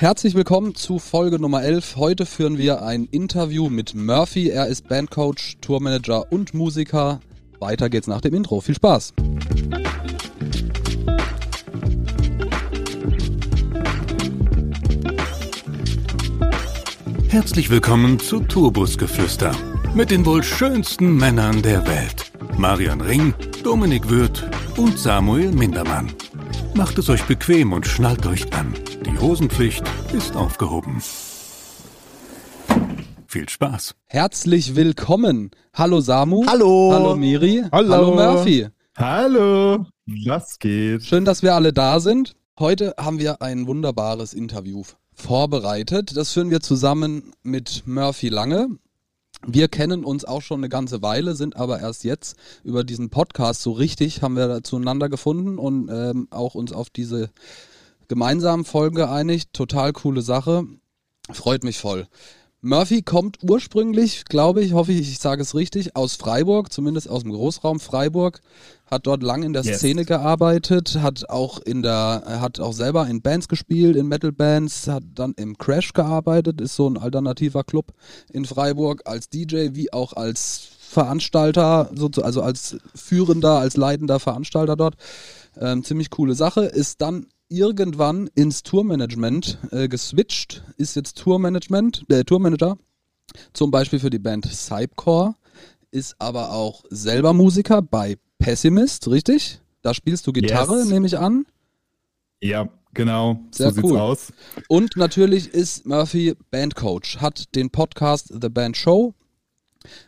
Herzlich willkommen zu Folge Nummer 11. Heute führen wir ein Interview mit Murphy. Er ist Bandcoach, Tourmanager und Musiker. Weiter geht's nach dem Intro. Viel Spaß! Herzlich willkommen zu Tourbusgeflüster mit den wohl schönsten Männern der Welt. Marian Ring, Dominik Würth und Samuel Mindermann. Macht es euch bequem und schnallt euch an. Die Hosenpflicht ist aufgehoben. Viel Spaß. Herzlich willkommen. Hallo Samu. Hallo. Hallo Miri. Hallo. Hallo Murphy. Hallo. Was geht? Schön, dass wir alle da sind. Heute haben wir ein wunderbares Interview vorbereitet. Das führen wir zusammen mit Murphy Lange. Wir kennen uns auch schon eine ganze Weile, sind aber erst jetzt über diesen Podcast so richtig, haben wir zueinander gefunden und ähm, auch uns auf diese gemeinsamen Folgen geeinigt. Total coole Sache. Freut mich voll. Murphy kommt ursprünglich, glaube ich, hoffe ich, ich sage es richtig, aus Freiburg, zumindest aus dem Großraum Freiburg, hat dort lang in der Yes. Szene gearbeitet, hat auch in der, hat auch selber in Bands gespielt, in Metal-Bands, hat dann im Crash gearbeitet, ist so ein alternativer Club in Freiburg, als DJ wie auch als Veranstalter, also als führender, als leitender Veranstalter dort. Ähm, ziemlich coole Sache. Ist dann irgendwann ins Tourmanagement äh, geswitcht, ist jetzt Tourmanagement, äh, Tourmanager, zum Beispiel für die Band Cypcore, ist aber auch selber Musiker bei Pessimist, richtig? Da spielst du Gitarre, Yes. nehme ich an. Ja, genau. Sehr so sieht's cool. aus. Und natürlich ist Murphy Bandcoach, hat den Podcast The Band Show.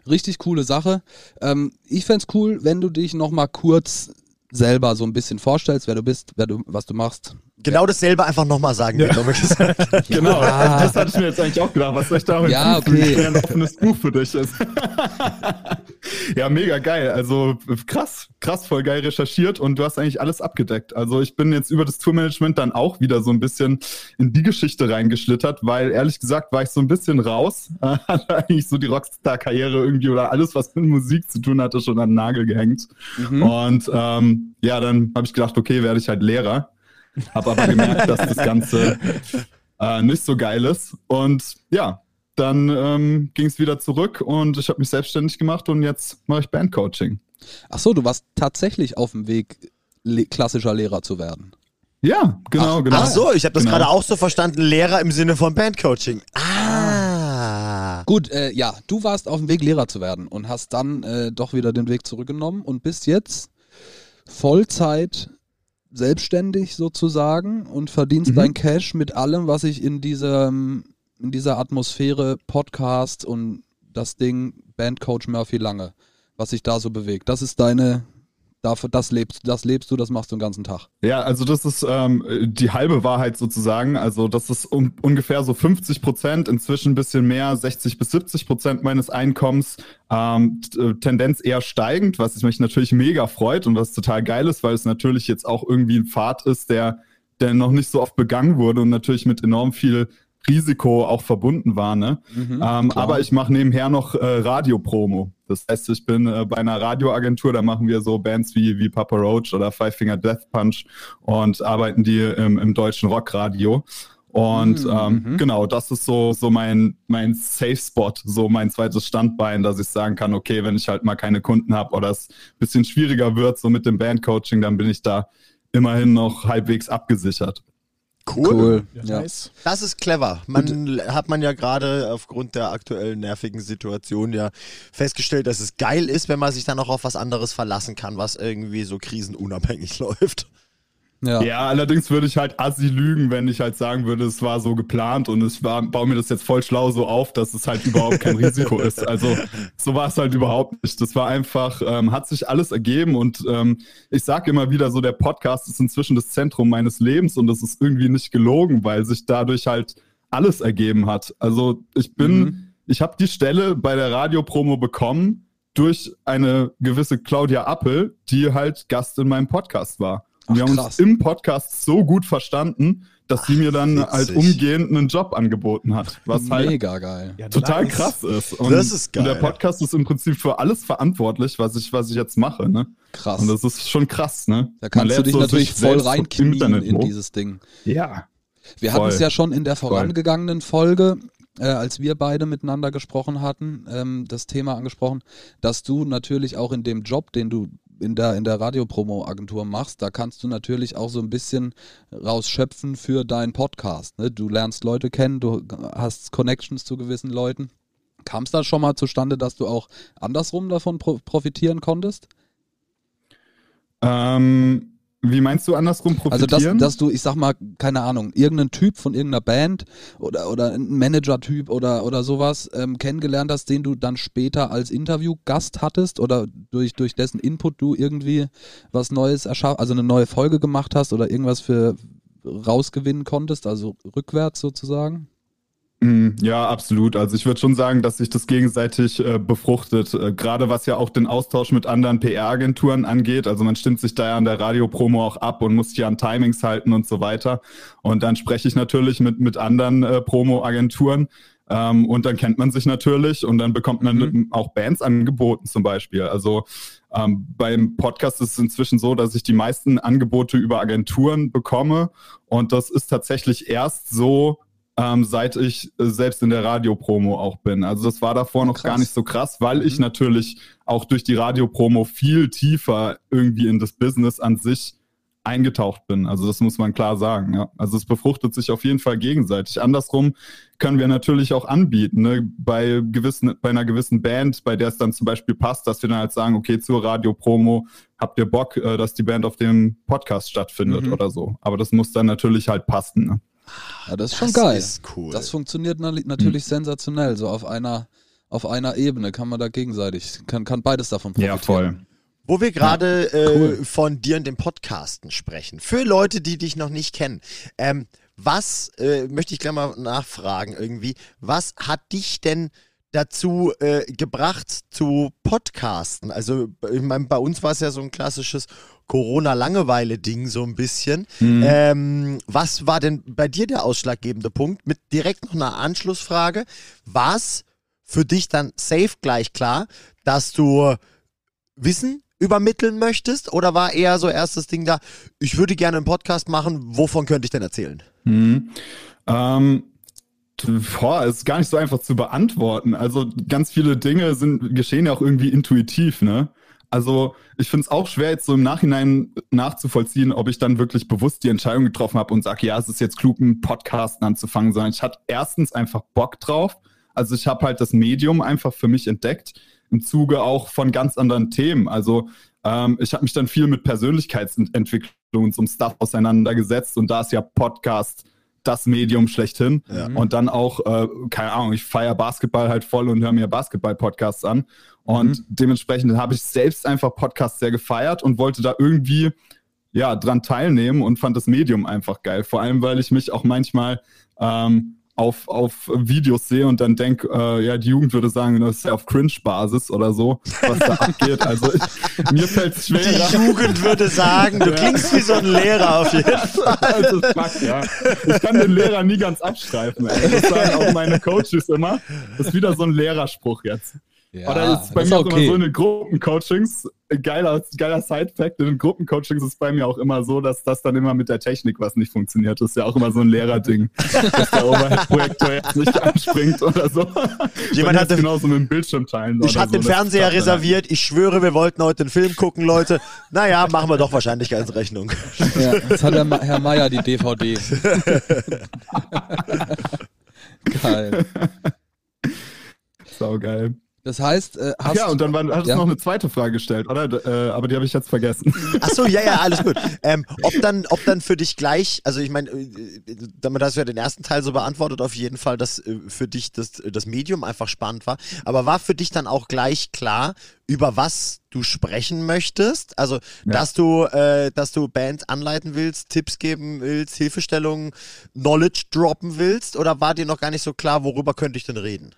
Richtig coole Sache. Ähm, ich fänd's cool, wenn du dich nochmal kurz selber so ein bisschen vorstellst, wer du bist, wer du, was du machst. Genau dasselbe einfach nochmal sagen, Dominik gesagt hat. Genau. Das hatte ich mir jetzt eigentlich auch gedacht, was soll ich da Ja, okay. ein offenes Buch für dich ist. ja, mega geil. Also krass, krass, voll geil recherchiert und du hast eigentlich alles abgedeckt. Also ich bin jetzt über das Tourmanagement dann auch wieder so ein bisschen in die Geschichte reingeschlittert, weil ehrlich gesagt war ich so ein bisschen raus. Hatte eigentlich so die Rockstar-Karriere irgendwie oder alles, was mit Musik zu tun hatte, schon an den Nagel gehängt. Mhm. Und ähm, ja, dann habe ich gedacht, okay, werde ich halt Lehrer. Habe aber gemerkt, dass das Ganze äh, nicht so geil ist. Und ja, dann ähm, ging es wieder zurück und ich habe mich selbstständig gemacht und jetzt mache ich Bandcoaching. Ach so, du warst tatsächlich auf dem Weg, le klassischer Lehrer zu werden. Ja, genau, Ach, genau. Ach so, ich habe das Genau. gerade auch so verstanden, Lehrer im Sinne von Bandcoaching. Ah. Gut, äh, ja, du warst auf dem Weg, Lehrer zu werden und hast dann äh, doch wieder den Weg zurückgenommen und bist jetzt Vollzeit selbstständig sozusagen und verdienst Mhm. dein Cash mit allem, was sich in diesem in dieser Atmosphäre Podcast und das Ding Bandcoach Murphy Lange, was sich da so bewegt. Das ist deine dafür das lebst das lebst du, das machst du den ganzen Tag. Ja, also das ist ähm, die halbe Wahrheit sozusagen. Also das ist um, ungefähr so 50 Prozent, inzwischen ein bisschen mehr, 60 bis 70 Prozent meines Einkommens. Ähm, äh, Tendenz eher steigend, was mich natürlich mega freut und was total geil ist, weil es natürlich jetzt auch irgendwie ein Pfad ist, der, der noch nicht so oft begangen wurde und natürlich mit enorm viel Risiko auch verbunden war. Ne? Mhm, Ähm, aber ich mache nebenher noch äh, Radiopromo. Das heißt, ich bin äh, bei einer Radioagentur, da machen wir so Bands wie, wie Papa Roach oder Five Finger Death Punch und arbeiten die im, im deutschen Rockradio. Und Mhm, ähm, mhm. genau, das ist so, so mein, mein Safe Spot, so mein zweites Standbein, dass ich sagen kann, okay, wenn ich halt mal keine Kunden habe oder es ein bisschen schwieriger wird, so mit dem Bandcoaching, dann bin ich da immerhin noch halbwegs abgesichert. Cool. Ja. Das ist clever. Man hat man ja gerade aufgrund der aktuellen nervigen Situation ja festgestellt, dass es geil ist, wenn man sich dann auch auf was anderes verlassen kann, was irgendwie so krisenunabhängig läuft. Ja. Ja, allerdings würde ich halt assi lügen, wenn ich halt sagen würde, es war so geplant und ich war, baue mir das jetzt voll schlau so auf, dass es halt überhaupt kein Risiko ist. Also so war es halt überhaupt nicht. Das war einfach, ähm, hat sich alles ergeben und ähm, ich sage immer wieder so, der Podcast ist inzwischen das Zentrum meines Lebens und das ist irgendwie nicht gelogen, weil sich dadurch halt alles ergeben hat. Also ich bin, Mhm. ich habe die Stelle bei der Radiopromo bekommen durch eine gewisse Claudia Appel, die halt Gast in meinem Podcast war. Und wir Ach, haben krass. uns im Podcast so gut verstanden, dass sie Ach, mir dann witzig. halt umgehend einen Job angeboten hat. Was halt Mega geil. total nice. krass ist. Und Das ist geil. Der Podcast ist im Prinzip für alles verantwortlich, was ich, was ich jetzt mache. Ne? Krass. Und das ist schon krass. Ne? Da kannst Man du dich so natürlich voll reinknien in dieses Ding. Ja. Wir hatten es ja schon in der vorangegangenen Folge, äh, als wir beide miteinander gesprochen hatten, ähm, das Thema angesprochen, dass du natürlich auch in dem Job, den du in der, in der Radiopromo-Agentur machst, da kannst du natürlich auch so ein bisschen rausschöpfen für deinen Podcast. Ne? Du lernst Leute kennen, du hast Connections zu gewissen Leuten. Kam es da schon mal zustande, dass du auch andersrum davon pro profitieren konntest? Ähm, wie meinst du andersrum profitieren? Also, dass, dass du, ich sag mal, keine Ahnung, irgendeinen Typ von irgendeiner Band oder, oder ein Manager-Typ oder, oder sowas ähm, kennengelernt hast, den du dann später als Interviewgast hattest oder durch, durch dessen Input du irgendwie was Neues erschaffen, also eine neue Folge gemacht hast oder irgendwas für rausgewinnen konntest, also rückwärts sozusagen? Mhm, ja, absolut. Also ich würde schon sagen, dass sich das gegenseitig äh, befruchtet. Äh, Gerade was ja auch den Austausch mit anderen PR-Agenturen angeht. Also man stimmt sich da ja an der Radiopromo auch ab und muss sich an Timings halten und so weiter. Und dann spreche ich natürlich mit, mit anderen äh, Promo-Agenturen. Ähm, und dann kennt man sich natürlich und dann bekommt man mhm. auch Bands angeboten zum Beispiel. Also ähm, beim Podcast ist es inzwischen so, dass ich die meisten Angebote über Agenturen bekomme. Und das ist tatsächlich erst so, ähm, seit ich äh, selbst in der Radiopromo auch bin. Also das war davor noch krass. gar nicht so krass, weil mhm. ich natürlich auch durch die Radiopromo viel tiefer irgendwie in das Business an sich eingetaucht bin. Also das muss man klar sagen. Ja. Also es befruchtet sich auf jeden Fall gegenseitig. Andersrum können wir natürlich auch anbieten, ne? bei gewissen, bei einer gewissen Band, bei der es dann zum Beispiel passt, dass wir dann halt sagen, okay, zur Radiopromo habt ihr Bock, äh, dass die Band auf dem Podcast stattfindet mhm. oder so. Aber das muss dann natürlich halt passen. Ne? Ja, das ist schon das geil. Ist cool. Das funktioniert natürlich hm. sensationell. So auf einer, auf einer Ebene kann man da gegenseitig, kann, kann beides davon profitieren. Ja, voll. Wo wir gerade ja, cool. äh, von dir und dem Podcasten sprechen. Für Leute, die dich noch nicht kennen, ähm, was, äh, möchte ich gleich mal nachfragen irgendwie, was hat dich denn dazu äh, gebracht zu podcasten? Also ich meine, bei uns war es ja so ein klassisches Corona-Langeweile-Ding so ein bisschen. Mhm. Ähm, was war denn bei dir der ausschlaggebende Punkt? Mit direkt noch einer Anschlussfrage. War es für dich dann safe gleich klar, dass du Wissen übermitteln möchtest? Oder war eher so erstes Ding da, ich würde gerne einen Podcast machen, wovon könnte ich denn erzählen? Mhm. Ähm, boah, ist gar nicht so einfach zu beantworten. Also ganz viele Dinge sind, geschehen ja auch irgendwie intuitiv, ne? Also ich finde es auch schwer, jetzt so im Nachhinein nachzuvollziehen, ob ich dann wirklich bewusst die Entscheidung getroffen habe und sage, ja, es ist jetzt klug, einen Podcast anzufangen, sondern ich hatte erstens einfach Bock drauf. Also ich habe halt das Medium einfach für mich entdeckt, im Zuge auch von ganz anderen Themen. Also ähm, ich habe mich dann viel mit Persönlichkeitsentwicklung und so einem Stuff auseinandergesetzt und da ist ja Podcast das Medium schlechthin. Ja. Und dann auch, äh, keine Ahnung, ich feiere Basketball halt voll und höre mir Basketball-Podcasts an. Und mhm. dementsprechend habe ich selbst einfach Podcasts sehr gefeiert und wollte da irgendwie ja dran teilnehmen und fand das Medium einfach geil. Vor allem, weil ich mich auch manchmal ähm, auf, auf Videos sehe und dann denke, äh, ja, die Jugend würde sagen, das ist ja auf Cringe-Basis oder so, was da abgeht. Also ich, mir fällt es schwer. Die Jugend würde sagen, du klingst wie so ein Lehrer auf jeden Fall. Also, fuck, ja. Ich kann den Lehrer nie ganz abstreifen. Ey. Das sagen auch meine Coaches immer. Das ist wieder so ein Lehrerspruch jetzt. Ja, Oder ist bei mir auch okay. immer so in den Gruppencoachings, geiler, geiler Side-Fact, in den Gruppencoachings ist bei mir auch immer so, dass das dann immer mit der Technik was nicht funktioniert. Das ist ja auch immer so ein Lehrerding, dass der Overhead-Projektor jetzt nicht anspringt oder so. Jemand hat genauso mit dem Bildschirm teilen. Ich hatte so, den Fernseher reserviert, ich schwöre, wir wollten heute einen Film gucken, Leute. Naja, machen wir doch Wahrscheinlichkeitsrechnung. Ja, jetzt hat der Ma Herr Meier die DVD. geil. Sau geil. Das heißt, äh, hast Ja, und dann war, hattest du ja? noch eine zweite Frage gestellt, oder? Äh, aber die habe ich jetzt vergessen. Ach so, ja, ja, alles gut. Ähm, ob, dann, ob dann für dich gleich, also ich meine, äh, damit hast du ja den ersten Teil so beantwortet, auf jeden Fall, dass äh, für dich das, das Medium einfach spannend war. Aber war für dich dann auch gleich klar, über was du sprechen möchtest? Also, ja. dass du, äh, dass du Bands anleiten willst, Tipps geben willst, Hilfestellungen, Knowledge droppen willst? Oder war dir noch gar nicht so klar, worüber könnte ich denn reden?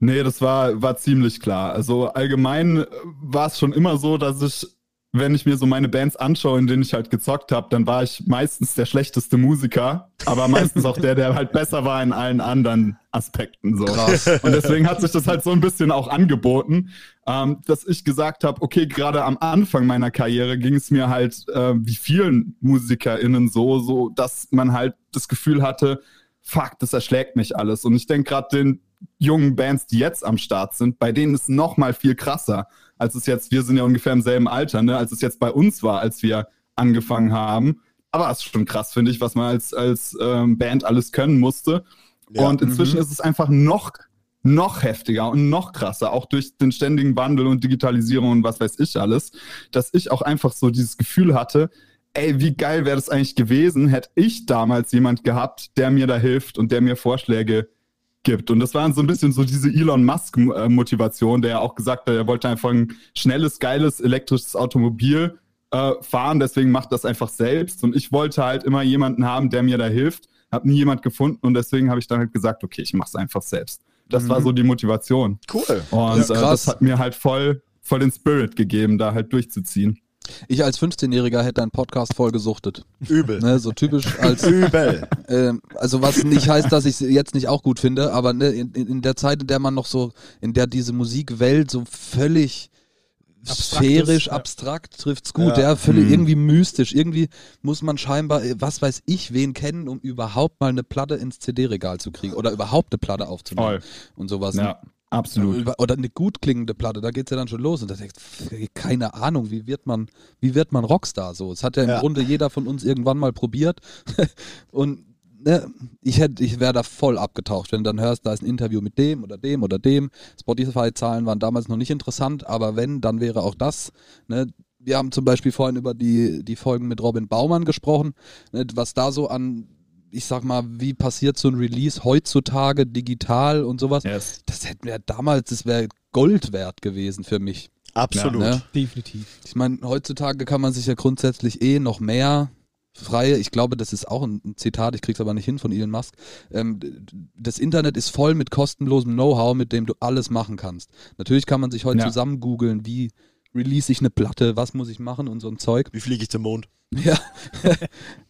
Nee, das war, war ziemlich klar. Also allgemein war es schon immer so, dass ich wenn ich mir so meine Bands anschaue, in denen ich halt gezockt habe, dann war ich meistens der schlechteste Musiker, aber meistens auch der, der halt besser war in allen anderen Aspekten. So. Krass. Und deswegen hat sich das halt so ein bisschen auch angeboten, ähm, dass ich gesagt habe, okay, gerade am Anfang meiner Karriere ging es mir halt äh, wie vielen MusikerInnen so, so, dass man halt das Gefühl hatte, fuck, das erschlägt mich alles. Und ich denke gerade den jungen Bands, die jetzt am Start sind, bei denen ist noch mal viel krasser als es jetzt, wir sind ja ungefähr im selben Alter, ne, als es jetzt bei uns war, als wir angefangen haben. Aber es ist schon krass, finde ich, was man als, als ähm, Band alles können musste. Ja, und inzwischen mhm. ist es einfach noch, noch heftiger und noch krasser, auch durch den ständigen Wandel und Digitalisierung und was weiß ich alles, dass ich auch einfach so dieses Gefühl hatte, ey, wie geil wäre das eigentlich gewesen, hätte ich damals jemand gehabt, der mir da hilft und der mir Vorschläge gibt. Und das war so ein bisschen so diese Elon Musk-Motivation, der auch gesagt hat, er wollte einfach ein schnelles, geiles elektrisches Automobil äh, fahren, deswegen macht das einfach selbst. Und ich wollte halt immer jemanden haben, der mir da hilft. Hab nie jemand gefunden und deswegen habe ich dann halt gesagt, okay, ich mache es einfach selbst. Das mhm. war so die Motivation. Cool. Und ja, äh, das hat mir halt voll, voll den Spirit gegeben, da halt durchzuziehen. Ich als 15-Jähriger hätte einen Podcast voll gesuchtet. Übel. Ne, so typisch als. Übel. Äh, also was nicht heißt, dass ich es jetzt nicht auch gut finde, aber ne, in, in, der Zeit, in der man noch so, in der diese Musikwelt so völlig sphärisch, ja. abstrakt trifft's gut, ja, ja völlig mhm. irgendwie mystisch. Irgendwie muss man scheinbar, äh, was weiß ich, wen kennen, um überhaupt mal eine Platte ins CD-Regal zu kriegen oder überhaupt eine Platte aufzunehmen Voll. und sowas. Ja. Absolut. Oder eine gut klingende Platte, da geht es ja dann schon los. Und da denkt, keine Ahnung, wie wird man, wie wird man Rockstar so? Es hat ja im ja. Grunde jeder von uns irgendwann mal probiert. und ne, ich hätte, ich wäre da voll abgetaucht, wenn du dann hörst, da ist ein Interview mit dem oder dem oder dem. Spotify-Zahlen waren damals noch nicht interessant, aber wenn, dann wäre auch das. Ne? Wir haben zum Beispiel vorhin über die, die Folgen mit Robin Baumann gesprochen, ne, was da so an ich sag mal, wie passiert so ein Release heutzutage digital und sowas. Yes. Das hätten wir damals, das wäre Gold wert gewesen für mich. Absolut. Ja, ne? Definitiv. Ich meine, heutzutage kann man sich ja grundsätzlich eh noch mehr freie, ich glaube, das ist auch ein Zitat, ich krieg's aber nicht hin von Elon Musk. Ähm, das Internet ist voll mit kostenlosem Know-how, mit dem du alles machen kannst. Natürlich kann man sich heute ja. zusammen googeln, wie release ich eine Platte, was muss ich machen und so ein Zeug. Wie fliege ich zum Mond? Ja,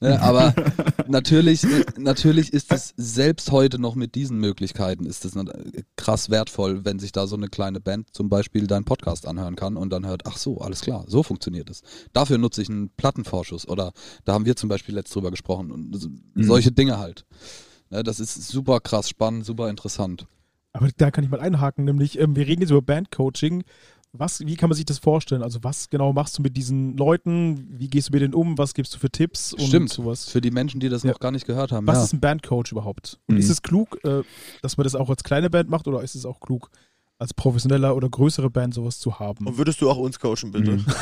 ja aber natürlich, natürlich ist es selbst heute noch mit diesen Möglichkeiten ist es krass wertvoll, wenn sich da so eine kleine Band zum Beispiel deinen Podcast anhören kann und dann hört, ach so, alles klar, so funktioniert es. Dafür nutze ich einen Plattenvorschuss oder da haben wir zum Beispiel letzt drüber gesprochen und mhm. solche Dinge halt. Ja, das ist super krass spannend, super interessant. Aber da kann ich mal einhaken, nämlich ähm, wir reden jetzt über Bandcoaching. Was, wie kann man sich das vorstellen? Also was genau machst du mit diesen Leuten? Wie gehst du mit denen um? Was gibst du für Tipps und Stimmt, sowas? Für die Menschen, die das ja. noch gar nicht gehört haben. Was ja. ist ein Bandcoach überhaupt? Und mhm. ist es klug, äh, dass man das auch als kleine Band macht oder ist es auch klug, als professioneller oder größere Band sowas zu haben? Und würdest du auch uns coachen, bitte? Mhm.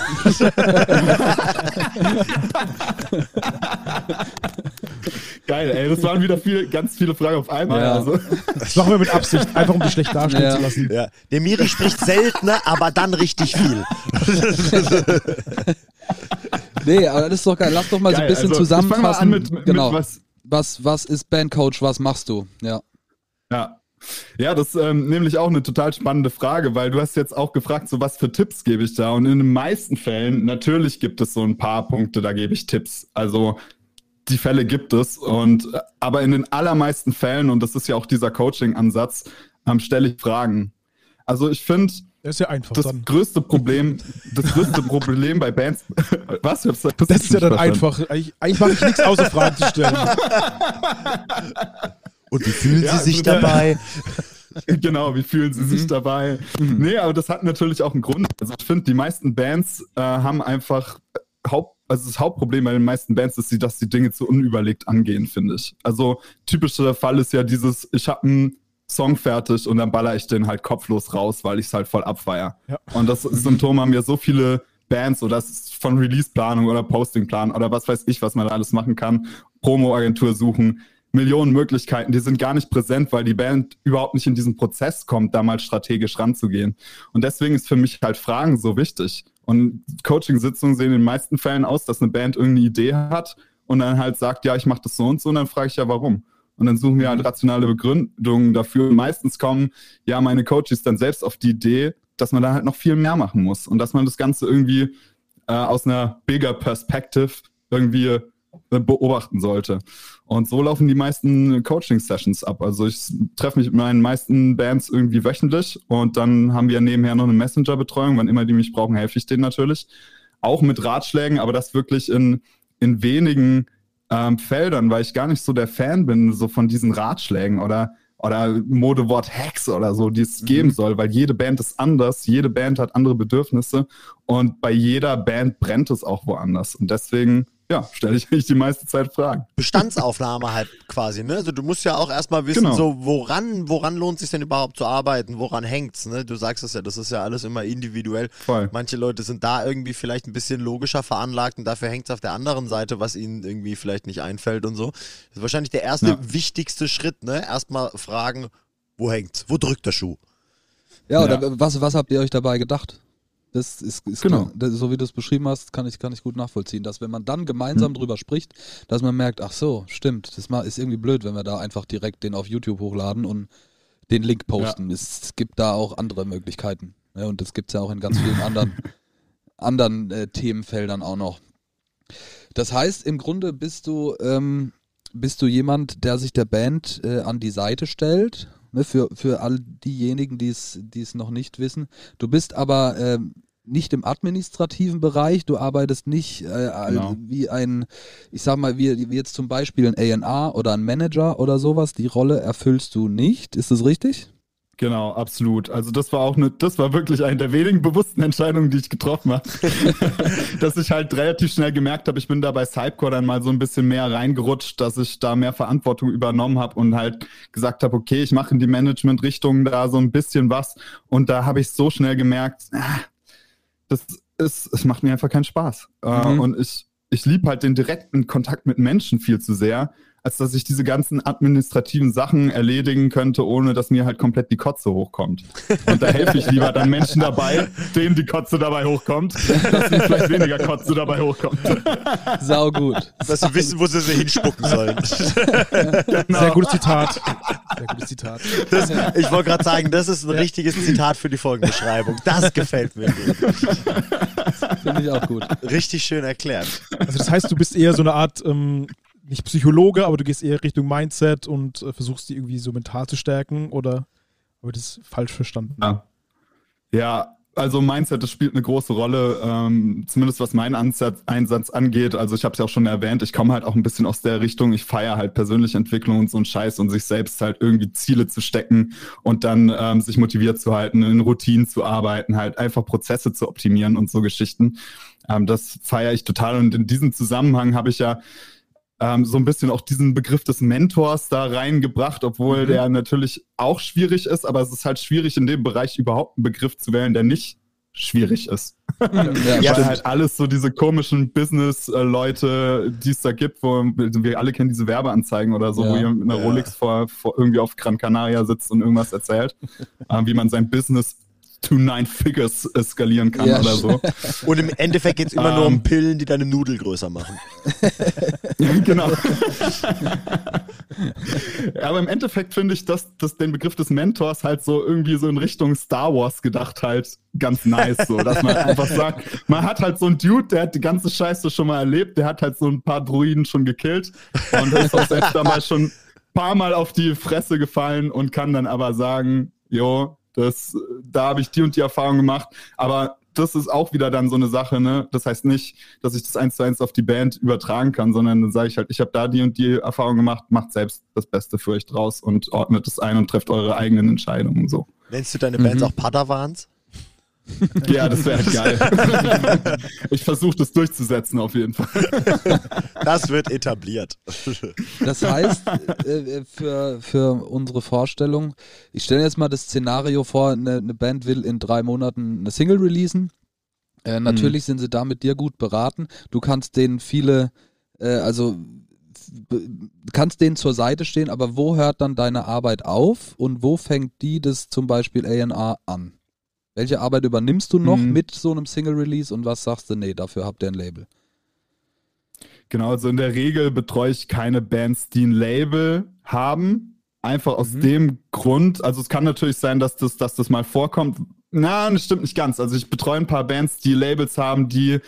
Geil, ey, das waren wieder viel, ganz viele Fragen auf einmal. Ja. Also. Das machen wir mit Absicht, einfach um dich schlecht dastehen ja. zu lassen. Ja. Der Miri spricht seltener, aber dann richtig viel. nee, aber das ist doch geil. Lass doch mal geil, so ein bisschen also, zusammenfassen. Mit, genau. Mit was, was, was ist Bandcoach, was machst du? Ja. Ja, ja, das ist ähm, nämlich auch eine total spannende Frage, weil du hast jetzt auch gefragt, so was für Tipps gebe ich da? Und in den meisten Fällen, natürlich gibt es so ein paar Punkte, da gebe ich Tipps. Also die Fälle gibt es. Und aber in den allermeisten Fällen, und das ist ja auch dieser Coaching-Ansatz, ähm, stelle ich Fragen. Also ich finde, das ist ja einfach das dann. größte Problem, das größte Problem bei Bands. Was? Das, das ist ja dann verstanden. einfach. Eigentlich, eigentlich mache ich nichts außer Fragen zu stellen. Und wie fühlen ja, Sie sich also dabei? genau, wie fühlen sie mhm. sich dabei? Mhm. Nee, aber das hat natürlich auch einen Grund. Also ich finde, die meisten Bands äh, haben einfach Haupt, also das Hauptproblem bei den meisten Bands ist, dass die Dinge zu unüberlegt angehen, finde ich. Also typischer Fall ist ja dieses, ich habe einen Song fertig und dann baller ich den halt kopflos raus, weil ich es halt voll abfeier. Ja. Und das Symptom haben ja so viele Bands oder das ist von Release-Planung oder Posting-Plan oder was weiß ich, was man da alles machen kann. Promo-Agentur suchen Millionen Möglichkeiten, die sind gar nicht präsent, weil die Band überhaupt nicht in diesen Prozess kommt, da mal strategisch ranzugehen. Und deswegen ist für mich halt Fragen so wichtig. Und Coaching-Sitzungen sehen in den meisten Fällen aus, dass eine Band irgendeine Idee hat und dann halt sagt, ja, ich mache das so und so, und dann frage ich ja, warum. Und dann suchen wir halt rationale Begründungen dafür. Und meistens kommen ja meine Coaches dann selbst auf die Idee, dass man da halt noch viel mehr machen muss und dass man das Ganze irgendwie äh, aus einer bigger Perspective irgendwie beobachten sollte. Und so laufen die meisten Coaching-Sessions ab. Also ich treffe mich mit meinen meisten Bands irgendwie wöchentlich und dann haben wir nebenher noch eine Messenger-Betreuung. Wann immer die mich brauchen, helfe ich denen natürlich. Auch mit Ratschlägen, aber das wirklich in, in wenigen ähm, Feldern, weil ich gar nicht so der Fan bin, so von diesen Ratschlägen oder oder Modewort Hacks oder so, die es mhm. geben soll, weil jede Band ist anders, jede Band hat andere Bedürfnisse und bei jeder Band brennt es auch woanders. Und deswegen ja, stelle ich mich die meiste Zeit Fragen. Bestandsaufnahme halt quasi, ne? Also du musst ja auch erstmal wissen, genau. so woran, woran lohnt es sich denn überhaupt zu arbeiten, woran hängt's, ne? Du sagst es ja, das ist ja alles immer individuell. Voll. Manche Leute sind da irgendwie vielleicht ein bisschen logischer veranlagt und dafür hängt es auf der anderen Seite, was ihnen irgendwie vielleicht nicht einfällt und so. Das ist wahrscheinlich der erste ja. wichtigste Schritt, ne? Erstmal fragen, wo hängt's? Wo drückt der Schuh? Ja, oder ja. was, was habt ihr euch dabei gedacht? Das ist, ist genau. Klar, so wie du es beschrieben hast, kann ich, kann ich gut nachvollziehen, dass wenn man dann gemeinsam mhm. drüber spricht, dass man merkt, ach so, stimmt, das ist irgendwie blöd, wenn wir da einfach direkt den auf YouTube hochladen und den Link posten. Ja. Es gibt da auch andere Möglichkeiten. Ja, ne, und das gibt es ja auch in ganz vielen anderen, anderen äh, Themenfeldern auch noch. Das heißt, im Grunde bist du, ähm, bist du jemand, der sich der Band äh, an die Seite stellt ne, für, für all diejenigen, die es noch nicht wissen. Du bist aber ähm, nicht im administrativen Bereich, du arbeitest nicht äh, genau. wie ein, ich sag mal, wie, wie jetzt zum Beispiel ein A&R oder ein Manager oder sowas, die Rolle erfüllst du nicht, ist das richtig? Genau, absolut. Also das war auch eine, das war wirklich eine der wenigen bewussten Entscheidungen, die ich getroffen habe. dass ich halt relativ schnell gemerkt habe, ich bin da bei Cypcore dann mal so ein bisschen mehr reingerutscht, dass ich da mehr Verantwortung übernommen habe und halt gesagt habe, okay, ich mache in die Management-Richtung da so ein bisschen was. Und da habe ich so schnell gemerkt, ah, das ist, es macht mir einfach keinen Spaß. Äh, mhm. und ich, ich liebe halt den direkten Kontakt mit Menschen viel zu sehr als dass ich diese ganzen administrativen Sachen erledigen könnte, ohne dass mir halt komplett die Kotze hochkommt. Und da helfe ich lieber dann Menschen dabei, denen die Kotze dabei hochkommt, dass mir vielleicht weniger Kotze dabei hochkommt. Sau gut. Dass sie wissen, wo sie sie hinspucken sollen. Genau. Sehr gutes Zitat. Sehr gutes Zitat. Das, ich wollte gerade sagen, das ist ein ja. richtiges Zitat für die Folgenbeschreibung. Das gefällt mir. Finde ich auch gut. Richtig schön erklärt. Also das heißt, du bist eher so eine Art ähm, nicht Psychologe, aber du gehst eher Richtung Mindset und äh, versuchst die irgendwie so mental zu stärken oder habe ich das falsch verstanden? Ja, ja also Mindset, das spielt eine große Rolle, ähm, zumindest was meinen Ansatz, Einsatz angeht. Also ich habe es ja auch schon erwähnt, ich komme halt auch ein bisschen aus der Richtung, ich feiere halt persönliche Entwicklung und so ein Scheiß und sich selbst halt irgendwie Ziele zu stecken und dann ähm, sich motiviert zu halten, in Routinen zu arbeiten, halt einfach Prozesse zu optimieren und so Geschichten. Ähm, das feiere ich total und in diesem Zusammenhang habe ich ja ähm, so ein bisschen auch diesen Begriff des Mentors da reingebracht, obwohl mhm. der natürlich auch schwierig ist, aber es ist halt schwierig in dem Bereich überhaupt einen Begriff zu wählen, der nicht schwierig ist. Mhm. ja, ja halt alles so diese komischen Business-Leute, die es da gibt, wo wir alle kennen diese Werbeanzeigen oder so, ja, wo jemand mit einer ja. Rolex vor, vor, irgendwie auf Gran Canaria sitzt und irgendwas erzählt, äh, wie man sein Business to nine figures skalieren kann ja. oder so. Und im Endeffekt geht es immer um, nur um ähm. Pillen, die deine Nudel größer machen. genau. Aber im Endeffekt finde ich, dass, dass den Begriff des Mentors halt so irgendwie so in Richtung Star Wars gedacht halt ganz nice, so, dass man einfach sagt, man hat halt so einen Dude, der hat die ganze Scheiße schon mal erlebt, der hat halt so ein paar Druiden schon gekillt und ist auch selbst damals schon ein paar Mal auf die Fresse gefallen und kann dann aber sagen, jo, das, da habe ich die und die Erfahrung gemacht. Aber das ist auch wieder dann so eine Sache, ne? Das heißt nicht, dass ich das eins zu eins auf die Band übertragen kann, sondern dann sage ich halt, ich habe da die und die Erfahrung gemacht, macht selbst das Beste für euch draus und ordnet es ein und trefft eure eigenen Entscheidungen so. Nennst du deine Bands mhm. auch Padawans? Ja, das wäre geil. ich versuche das durchzusetzen auf jeden Fall. Das wird etabliert. Das heißt, äh, für, für unsere Vorstellung, ich stelle jetzt mal das Szenario vor, eine, eine Band will in drei Monaten eine Single releasen. Äh, natürlich mhm. sind sie da mit dir gut beraten. Du kannst denen viele, äh, also kannst denen zur Seite stehen, aber wo hört dann deine Arbeit auf und wo fängt die das zum Beispiel A&R an? Welche Arbeit übernimmst du noch mhm. mit so einem Single-Release und was sagst du, nee, dafür habt ihr ein Label? Genau, also in der Regel betreue ich keine Bands, die ein Label haben. Einfach aus mhm. dem Grund, also es kann natürlich sein, dass das, dass das mal vorkommt. Na, das stimmt nicht ganz. Also ich betreue ein paar Bands, die Labels haben, die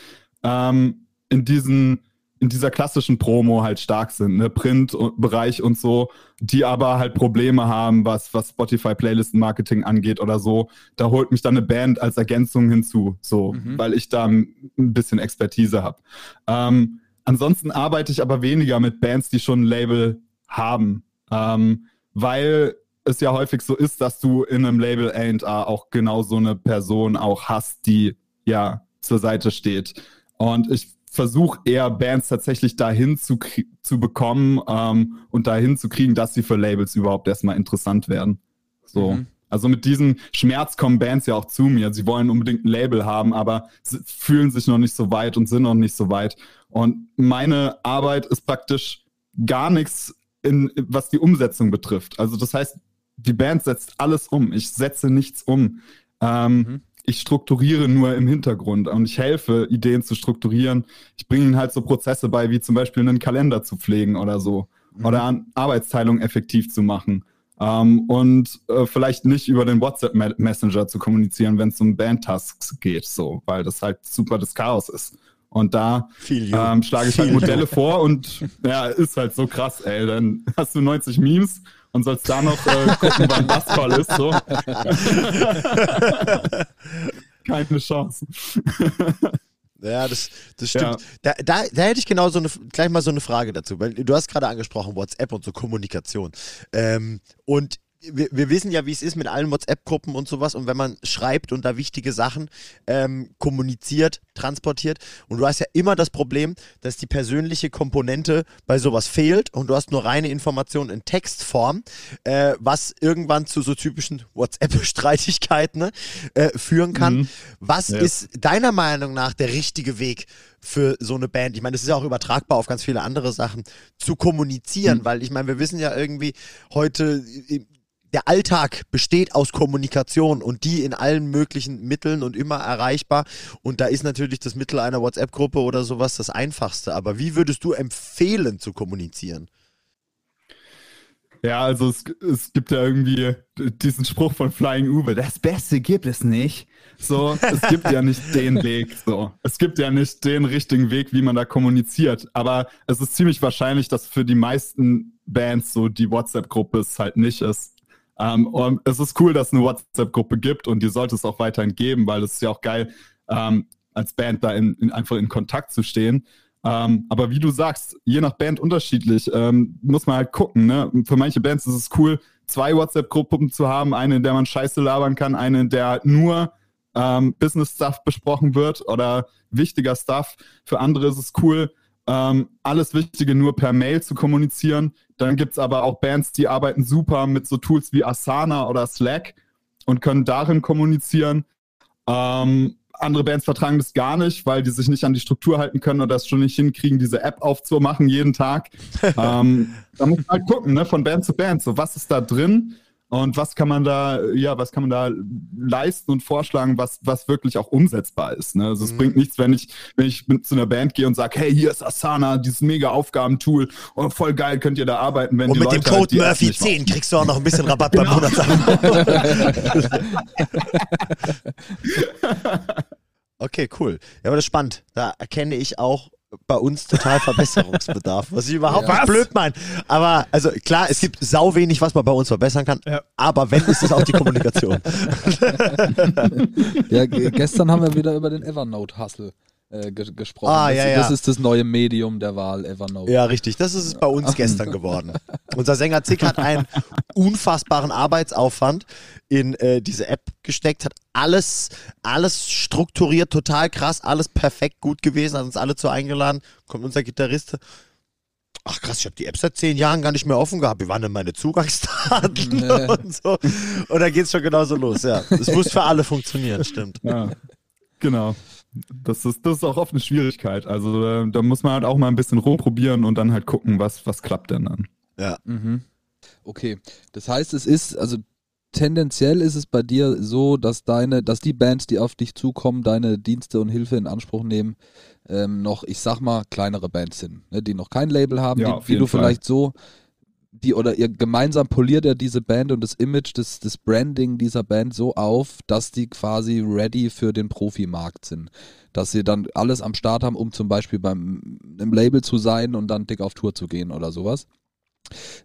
ähm, in diesen in dieser klassischen Promo halt stark sind, ne, Print-Bereich und so, die aber halt Probleme haben, was, was Spotify Playlisten-Marketing angeht oder so. Da holt mich dann eine Band als Ergänzung hinzu, so, mhm. weil ich da ein bisschen Expertise habe. Ähm, ansonsten arbeite ich aber weniger mit Bands, die schon ein Label haben, ähm, weil es ja häufig so ist, dass du in einem Label A&R auch genau so eine Person auch hast, die ja zur Seite steht. Und ich versuche eher Bands tatsächlich dahin zu, zu bekommen ähm, und dahin zu kriegen, dass sie für Labels überhaupt erstmal interessant werden. So. Mhm. Also mit diesem Schmerz kommen Bands ja auch zu mir. Sie wollen unbedingt ein Label haben, aber fühlen sich noch nicht so weit und sind noch nicht so weit. Und meine Arbeit ist praktisch gar nichts, in, was die Umsetzung betrifft. Also das heißt, die Band setzt alles um. Ich setze nichts um. Ähm, mhm ich strukturiere nur im Hintergrund und ich helfe, Ideen zu strukturieren. Ich bringe ihnen halt so Prozesse bei, wie zum Beispiel einen Kalender zu pflegen oder so. Mhm. Oder an Arbeitsteilung effektiv zu machen. Ähm, und äh, vielleicht nicht über den WhatsApp-Messenger zu kommunizieren, wenn es um Band-Tasks geht, so, weil das halt super das Chaos ist. Und da ähm, schlage ich halt Modelle vor und ja, ist halt so krass, ey. Dann hast du 90 Memes und sollst da noch äh, gucken, wann das Call ist. So. Keine Chance. Ja, das, das stimmt. Ja. Da, da, da hätte ich genau so eine, gleich mal so eine Frage dazu, weil du hast gerade angesprochen, WhatsApp und so Kommunikation. Ähm, und wir, wir, wissen ja, wie es ist mit allen WhatsApp-Gruppen und sowas. Und wenn man schreibt und da wichtige Sachen ähm, kommuniziert, transportiert, und du hast ja immer das Problem, dass die persönliche Komponente bei sowas fehlt und du hast nur reine Informationen in Textform, äh, was irgendwann zu so typischen WhatsApp-Streitigkeiten ne, äh, führen kann. Mhm. Was ja. ist deiner Meinung nach der richtige Weg für so eine Band? Ich meine, das ist ja auch übertragbar auf ganz viele andere Sachen, zu kommunizieren, mhm. weil ich meine, wir wissen ja irgendwie heute der Alltag besteht aus Kommunikation und die in allen möglichen Mitteln und immer erreichbar. Und da ist natürlich das Mittel einer WhatsApp-Gruppe oder sowas das einfachste. Aber wie würdest du empfehlen zu kommunizieren? Ja, also es, es gibt ja irgendwie diesen Spruch von Flying Uwe, das Beste gibt es nicht. So, es gibt ja nicht den Weg. So, es gibt ja nicht den richtigen Weg, wie man da kommuniziert. Aber es ist ziemlich wahrscheinlich, dass für die meisten Bands so die WhatsApp-Gruppe es halt nicht ist. Ähm, und es ist cool, dass es eine WhatsApp-Gruppe gibt und die sollte es auch weiterhin geben, weil es ist ja auch geil, ähm, als Band da in, in, einfach in Kontakt zu stehen. Ähm, aber wie du sagst, je nach Band unterschiedlich, ähm, muss man halt gucken. Ne? Für manche Bands ist es cool, zwei WhatsApp-Gruppen zu haben, eine, in der man Scheiße labern kann, eine, in der nur ähm, Business-Stuff besprochen wird oder wichtiger Stuff. Für andere ist es cool, ähm, alles Wichtige nur per Mail zu kommunizieren. Dann gibt es aber auch Bands, die arbeiten super mit so Tools wie Asana oder Slack und können darin kommunizieren. Ähm, andere Bands vertragen das gar nicht, weil die sich nicht an die Struktur halten können oder das schon nicht hinkriegen, diese App aufzumachen jeden Tag. ähm, da muss man halt gucken, ne, von Band zu Band. So, was ist da drin? Und was kann man da, ja, was kann man da leisten und vorschlagen, was, was wirklich auch umsetzbar ist? Ne? Also es mhm. bringt nichts, wenn ich, wenn ich zu einer Band gehe und sage, hey, hier ist Asana, dieses mega Aufgabentool, oh, voll geil, könnt ihr da arbeiten, wenn Und die mit Leute dem Code halt Murphy 10 kriegst du auch noch ein bisschen Rabatt genau. beim Monatsabo. okay, cool. Ja, aber das ist spannend. Da erkenne ich auch bei uns total Verbesserungsbedarf, was ich überhaupt ja. nicht blöd meine. Aber also klar, es gibt sau wenig, was man bei uns verbessern kann. Ja. Aber wenn, ist es auch die Kommunikation. ja, gestern haben wir wieder über den Evernote-Hustle äh, gesprochen. Ah, ja, das, ja. das ist das neue Medium der Wahl, Evernote. Ja, richtig. Das ist es bei uns gestern geworden. Unser Sänger Zick hat einen unfassbaren Arbeitsaufwand in äh, diese App gesteckt, hat alles, alles strukturiert, total krass, alles perfekt gut gewesen, hat uns alle zu eingeladen. Kommt unser Gitarrist. Ach krass, ich habe die App seit zehn Jahren gar nicht mehr offen gehabt. Wie waren denn meine Zugangsdaten nee. und so? Und da geht's schon genauso los, ja. Es muss für alle funktionieren, stimmt. Ja, genau. Das ist, das ist auch oft eine Schwierigkeit. Also äh, da muss man halt auch mal ein bisschen rumprobieren und dann halt gucken, was, was klappt denn dann. Ja. Mhm. Okay. Das heißt, es ist, also tendenziell ist es bei dir so, dass deine, dass die Bands, die auf dich zukommen, deine Dienste und Hilfe in Anspruch nehmen, ähm, noch, ich sag mal, kleinere Bands sind, ne, die noch kein Label haben, ja, die, die du Fall. vielleicht so die oder ihr gemeinsam poliert er diese Band und das Image, das, das Branding dieser Band so auf, dass die quasi ready für den Profimarkt sind. Dass sie dann alles am Start haben, um zum Beispiel beim einem Label zu sein und dann dick auf Tour zu gehen oder sowas.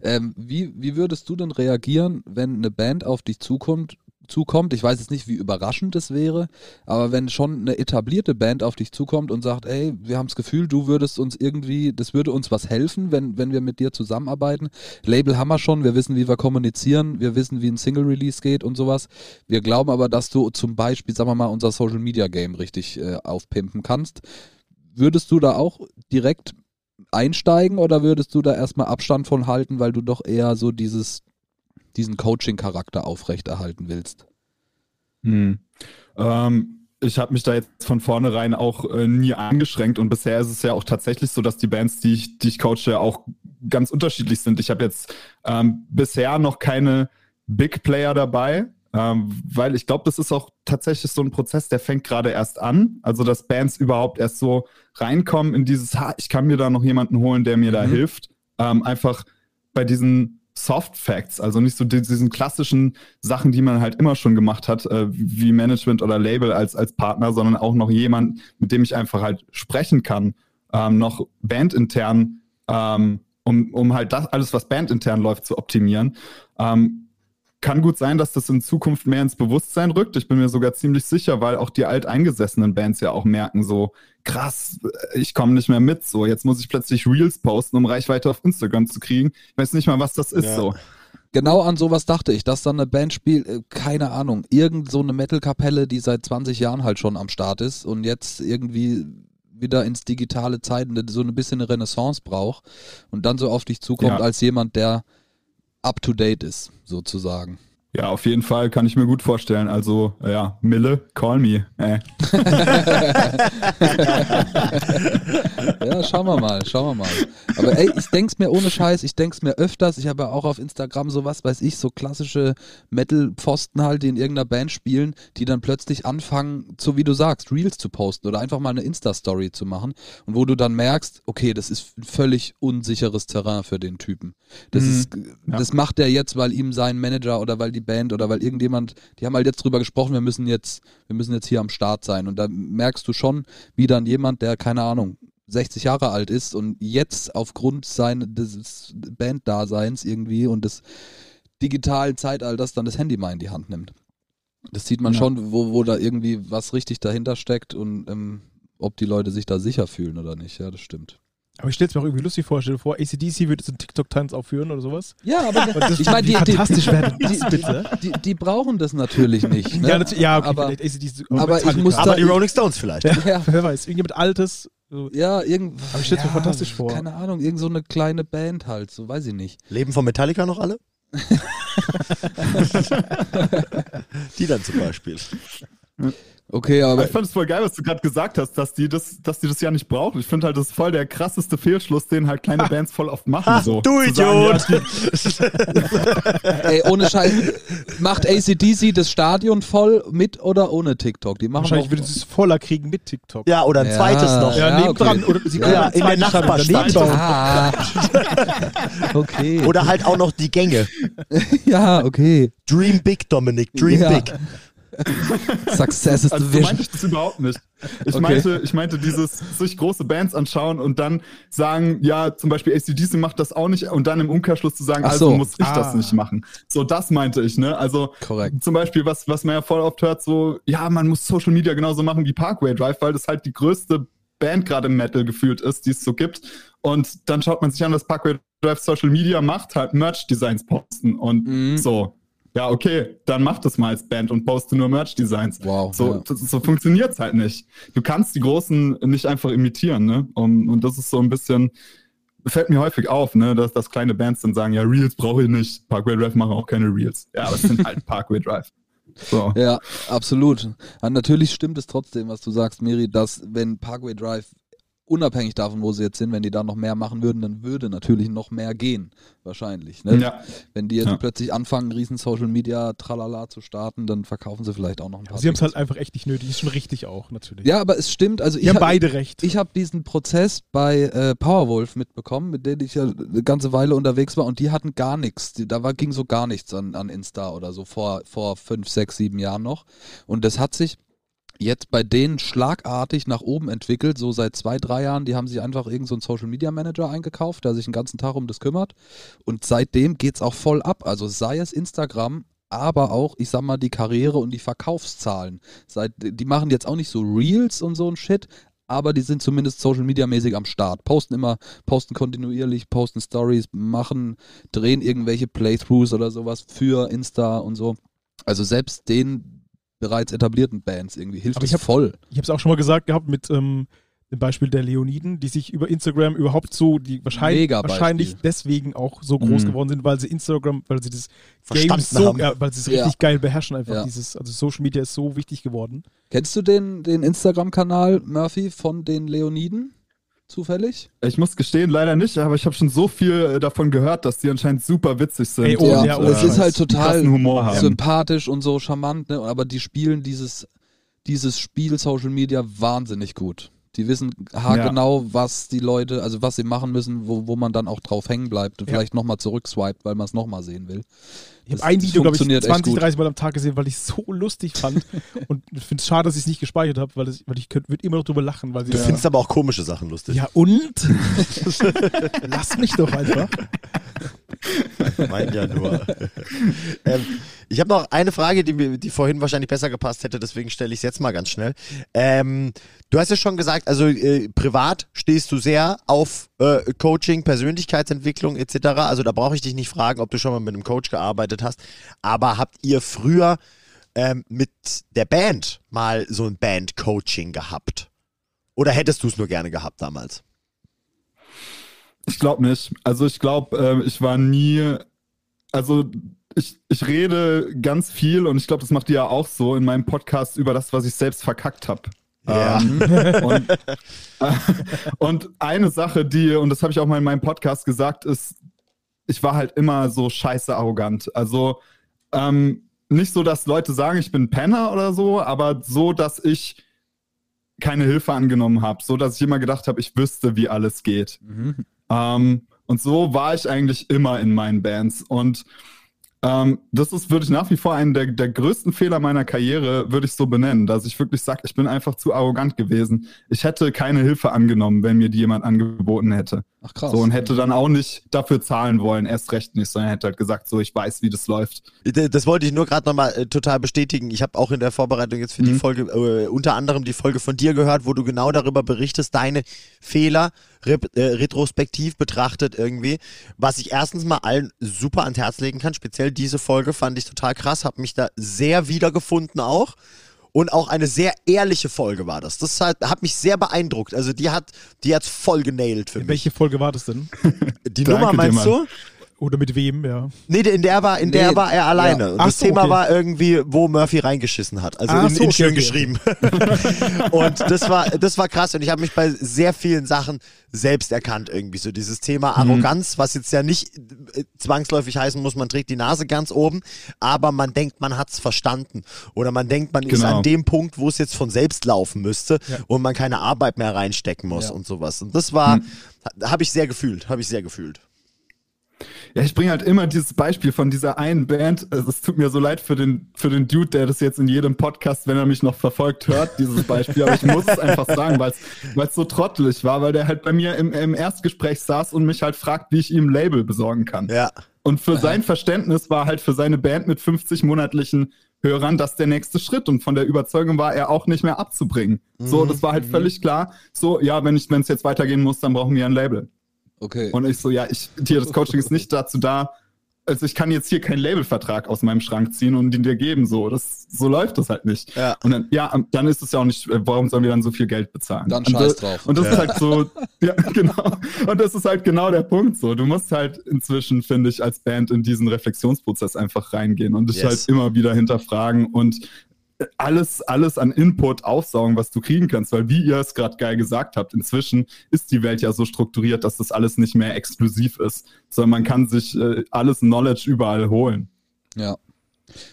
Ähm, wie, wie würdest du denn reagieren, wenn eine Band auf dich zukommt zukommt. Ich weiß jetzt nicht, wie überraschend es wäre, aber wenn schon eine etablierte Band auf dich zukommt und sagt, ey, wir haben das Gefühl, du würdest uns irgendwie, das würde uns was helfen, wenn, wenn wir mit dir zusammenarbeiten. Label haben wir schon, wir wissen, wie wir kommunizieren, wir wissen, wie ein Single-Release geht und sowas. Wir glauben aber, dass du zum Beispiel, sagen wir mal, unser Social-Media-Game richtig äh, aufpimpen kannst. Würdest du da auch direkt einsteigen oder würdest du da erstmal Abstand von halten, weil du doch eher so dieses diesen Coaching-Charakter aufrechterhalten willst? Hm. Ähm, ich habe mich da jetzt von vornherein auch äh, nie eingeschränkt und bisher ist es ja auch tatsächlich so, dass die Bands, die ich, die ich coache, auch ganz unterschiedlich sind. Ich habe jetzt ähm, bisher noch keine Big Player dabei, ähm, weil ich glaube, das ist auch tatsächlich so ein Prozess, der fängt gerade erst an. Also, dass Bands überhaupt erst so reinkommen in dieses, ha, ich kann mir da noch jemanden holen, der mir mhm. da hilft. Ähm, einfach bei diesen Soft Facts, also nicht so diesen klassischen Sachen, die man halt immer schon gemacht hat, äh, wie Management oder Label als, als Partner, sondern auch noch jemand, mit dem ich einfach halt sprechen kann, ähm, noch bandintern, ähm, um, um halt das alles, was bandintern läuft, zu optimieren. Ähm, kann gut sein, dass das in Zukunft mehr ins Bewusstsein rückt. Ich bin mir sogar ziemlich sicher, weil auch die alteingesessenen Bands ja auch merken, so krass, ich komme nicht mehr mit. So, jetzt muss ich plötzlich Reels posten, um Reichweite auf Instagram zu kriegen. Ich weiß nicht mal, was das ist. Ja. So. Genau an sowas dachte ich, dass dann eine Band spielt, äh, keine Ahnung, irgend so eine Metal-Kapelle, die seit 20 Jahren halt schon am Start ist und jetzt irgendwie wieder ins digitale Zeiten so ein bisschen eine Renaissance braucht und dann so auf dich zukommt ja. als jemand, der up to date ist, sozusagen. Ja, auf jeden Fall kann ich mir gut vorstellen. Also, ja, Mille, call me. Äh. ja, schauen wir mal, schauen wir mal. Aber ey, ich denk's mir ohne Scheiß, ich denk's mir öfters. Ich habe ja auch auf Instagram sowas, weiß ich, so klassische Metal-Pfosten halt, die in irgendeiner Band spielen, die dann plötzlich anfangen, so wie du sagst, Reels zu posten oder einfach mal eine Insta-Story zu machen. Und wo du dann merkst, okay, das ist ein völlig unsicheres Terrain für den Typen. Das mhm. ist, das ja. macht er jetzt, weil ihm sein Manager oder weil die Band oder weil irgendjemand, die haben halt jetzt drüber gesprochen, wir müssen jetzt, wir müssen jetzt hier am Start sein. Und da merkst du schon, wie dann jemand, der, keine Ahnung, 60 Jahre alt ist und jetzt aufgrund seines Banddaseins irgendwie und des digitalen Zeitalters dann das Handy mal in die Hand nimmt. Das sieht man ja. schon, wo, wo da irgendwie was richtig dahinter steckt und ähm, ob die Leute sich da sicher fühlen oder nicht. Ja, das stimmt. Aber ich stelle es mir auch irgendwie lustig vor, stell dir vor, ACDC würde so einen TikTok-Tanz aufführen oder sowas. Ja, aber das, ich meine, die, fantastisch werden die, bitte. Die, die, brauchen das natürlich nicht. Ne? Ja, natürlich, ja, okay, aber, ACDC, aber, ich muss aber die Rolling Stones vielleicht. Ja, ja. Wer weiß, irgendjemand Altes. So. Ja, irgend, aber ich stelle es ja, mir fantastisch vor. Keine Ahnung, irgend so eine kleine Band halt, so weiß ich nicht. Leben von Metallica noch alle? die dann zum Beispiel. Okay, aber. Ich fand es voll geil, was du gerade gesagt hast, dass die, das, dass die das ja nicht brauchen. Ich finde halt, das ist voll der krasseste Fehlschluss, den halt kleine Bands voll oft machen. Ha, so. Du Idiot! Sagen, ja, Ey, ohne Scheiß. Macht ACDC das Stadion voll mit oder ohne TikTok? Die machen Wahrscheinlich würden sie es voller kriegen mit TikTok. Ja, oder ein ja, zweites noch. Ja, ja nebendran. Okay. Oder sie ja, in der Nachbarstadt. Ah. okay. Oder halt auch noch die Gänge. ja, okay. Dream big, Dominik, dream big. Success is also the vision. So meinte ich das überhaupt nicht. Ich, okay. meinte, ich meinte dieses sich große Bands anschauen und dann sagen, ja, zum Beispiel ACDC macht das auch nicht und dann im Umkehrschluss zu sagen, also muss ich ah. das nicht machen. So, das meinte ich, ne? Also Korrekt. zum Beispiel, was, was man ja voll oft hört, so, ja, man muss Social Media genauso machen wie Parkway Drive, weil das halt die größte Band gerade im Metal gefühlt ist, die es so gibt. Und dann schaut man sich an, was Parkway Drive Social Media macht, halt Merch-Designs posten und mhm. so ja, okay, dann mach das mal als Band und poste nur Merch-Designs. Wow. So, ja. so funktioniert's halt nicht. Du kannst die Großen nicht einfach imitieren, ne? Und, und das ist so ein bisschen, fällt mir häufig auf, ne, dass, dass kleine Bands dann sagen, ja, Reels brauche ich nicht. Parkway Drive machen auch keine Reels. Ja, aber es sind halt Parkway Drive. So. Ja, absolut. Und natürlich stimmt es trotzdem, was du sagst, Miri, dass wenn Parkway Drive unabhängig davon, wo sie jetzt sind, wenn die da noch mehr machen würden, dann würde natürlich noch mehr gehen, wahrscheinlich. Ne? Ja. Wenn die jetzt Ja. plötzlich anfangen, riesen Social Media Tralala zu starten, dann verkaufen sie vielleicht auch noch ein paar. Sie haben es halt einfach echt nicht nötig. Ist schon richtig auch, natürlich. ja, aber es stimmt. Also ich haben hab- beide recht. Ich habe diesen Prozess bei äh, Powerwolf mitbekommen, mit denen ich ja eine ganze Weile unterwegs war und die hatten gar nichts. Da war, ging so gar nichts an, an Insta oder so vor, vor fünf, sechs, sieben Jahren noch. Und das hat sich jetzt bei denen schlagartig nach oben entwickelt, so seit zwei, drei Jahren. Die haben sich einfach irgendeinen so Social Media Manager eingekauft, der sich den ganzen Tag um das kümmert. Und seitdem geht's auch voll ab. Also sei es Instagram, aber auch, ich sag mal, die Karriere und die Verkaufszahlen. Seit, die machen jetzt auch nicht so Reels und so ein Shit, aber die sind zumindest Social Media mäßig am Start. Posten immer, posten kontinuierlich, posten Stories, machen, drehen irgendwelche Playthroughs oder sowas für Insta und so. Also selbst den bereits etablierten Bands irgendwie hilft Aber es ich hab- voll. Ich habe es auch schon mal gesagt gehabt mit ähm, dem Beispiel der Leoniden, die sich über Instagram überhaupt so, die wahrscheinlich, wahrscheinlich deswegen auch so groß Mhm. geworden sind, weil sie Instagram, weil sie das Game Verstanden so, haben. ja, weil sie es Ja. richtig geil beherrschen einfach. Ja. Dieses, also Social Media ist so wichtig geworden. Kennst du den, den Instagram-Kanal, Murphy, von den Leoniden? Zufällig? Ich muss gestehen, leider nicht, aber ich habe schon so viel äh, davon gehört, dass die anscheinend super witzig sind. Ey, oh, ja, ja, und, oh, es ist halt total sympathisch und so charmant, ne? aber die spielen dieses, dieses Spiel Social Media wahnsinnig gut. Die wissen haargenau, was die Leute, also was sie machen müssen, wo, wo man dann auch drauf hängen bleibt und Ja. vielleicht nochmal zurückswiped, weil man es nochmal sehen will. Ich habe ein Video, glaube ich, funktioniert echt 20, gut. 30 Mal am Tag gesehen, weil ich es so lustig fand. und ich finde es schade, dass ich es nicht gespeichert habe, weil, das- weil ich würde immer noch drüber lachen. Weil sie Du ja, findest aber auch komische Sachen lustig. ja, und? Lass mich doch einfach. Mein ja nur. ähm, ich habe noch eine Frage, die mir die vorhin wahrscheinlich besser gepasst hätte, deswegen stelle ich es jetzt mal ganz schnell. Ähm, du hast ja schon gesagt, also äh, privat stehst du sehr auf äh, Coaching, Persönlichkeitsentwicklung etc. Also da brauche ich dich nicht fragen, ob du schon mal mit einem Coach gearbeitet hast. Aber habt ihr früher ähm, mit der Band mal so ein Band-Coaching gehabt? Oder hättest du es nur gerne gehabt damals? Ich glaube nicht. Also ich glaube, äh, ich war nie, also ich, ich rede ganz viel und ich glaube, das macht ihr ja auch so in meinem Podcast über das, was ich selbst verkackt habe. Ja. Ähm, und, äh, und eine Sache, die, und das habe ich auch mal in meinem Podcast gesagt, ist, ich war halt immer so scheiße arrogant. Also ähm, nicht so, dass Leute sagen, ich bin Penner oder so, aber so, dass ich keine Hilfe angenommen habe, so dass ich immer gedacht habe, ich wüsste, wie alles geht. Ähm, und so war ich eigentlich immer in meinen Bands. Und ähm, das ist, würde ich nach wie vor einen der, der größten Fehler meiner Karriere, würde ich so benennen, dass ich wirklich sage, ich bin einfach zu arrogant gewesen. Ich hätte keine Hilfe angenommen, wenn mir die jemand angeboten hätte. Ach krass. So und hätte dann auch nicht dafür zahlen wollen, erst recht nicht, sondern hätte halt gesagt, so ich weiß, wie das läuft. Das wollte ich nur gerade nochmal äh, total bestätigen. Ich habe auch in der Vorbereitung jetzt für die Mhm. Folge äh, unter anderem die Folge von dir gehört, wo du genau darüber berichtest, deine Fehler rep äh, retrospektiv betrachtet irgendwie. Was ich erstens mal allen super ans Herz legen kann. Speziell diese Folge fand ich total krass, habe mich da sehr wiedergefunden auch. Und auch eine sehr ehrliche Folge war das. Das hat, hat mich sehr beeindruckt. Also die hat, die hat's voll genailt für mich. Welche Folge war das denn? Die Nummer meinst du? Oder mit wem, ja. Nee, in der war, in der Nee, war er alleine. ja. Und das so, Thema okay. war irgendwie, wo Murphy reingeschissen hat. Also Ach in, so, in schön okay. geschrieben. und das war, das war krass. Und ich habe mich bei sehr vielen Sachen selbst erkannt irgendwie. So dieses Thema Mhm. Arroganz, was jetzt ja nicht äh, zwangsläufig heißen muss, man trägt die Nase ganz oben, aber man denkt, man hat's verstanden. Oder man denkt, man ist Genau. an dem Punkt, wo es jetzt von selbst laufen müsste Ja. und man keine Arbeit mehr reinstecken muss Ja. und sowas. Und das war, habe ich sehr gefühlt, habe ich sehr gefühlt. Ja, ich bringe halt immer dieses Beispiel von dieser einen Band. Also, Es tut mir so leid für den, für den Dude, der das jetzt in jedem Podcast, wenn er mich noch verfolgt, hört, dieses Beispiel. Aber ich muss es einfach sagen, weil es so trottelig war, weil der halt bei mir im, im Erstgespräch saß und mich halt fragt, wie ich ihm ein Label besorgen kann. Ja. Und für sein Verständnis war halt für seine Band mit 50 monatlichen Hörern das der nächste Schritt. Und von der Überzeugung war er auch nicht mehr abzubringen. So, das war halt völlig klar. So, ja, wenn ich, wenn es jetzt weitergehen muss, dann brauchen wir ein Label. Okay. Und ich so, ja, ich, hier, das Coaching ist nicht dazu da. Also ich kann jetzt hier keinen Labelvertrag aus meinem Schrank ziehen und ihn dir geben. So, das, so läuft das halt nicht. Ja. Und dann, ja, dann ist es ja auch nicht, äh, warum sollen wir dann so viel Geld bezahlen? Dann und scheiß das, drauf. Und das ist halt so, ja, genau. Und das ist halt genau der Punkt so. Du musst halt inzwischen, finde ich, als Band in diesen Reflexionsprozess einfach reingehen und dich Yes. halt immer wieder hinterfragen und alles, alles an Input aufsaugen, was du kriegen kannst, weil wie ihr es gerade geil gesagt habt, inzwischen ist die Welt ja so strukturiert, dass das alles nicht mehr exklusiv ist, sondern man kann sich äh, alles Knowledge überall holen. Ja.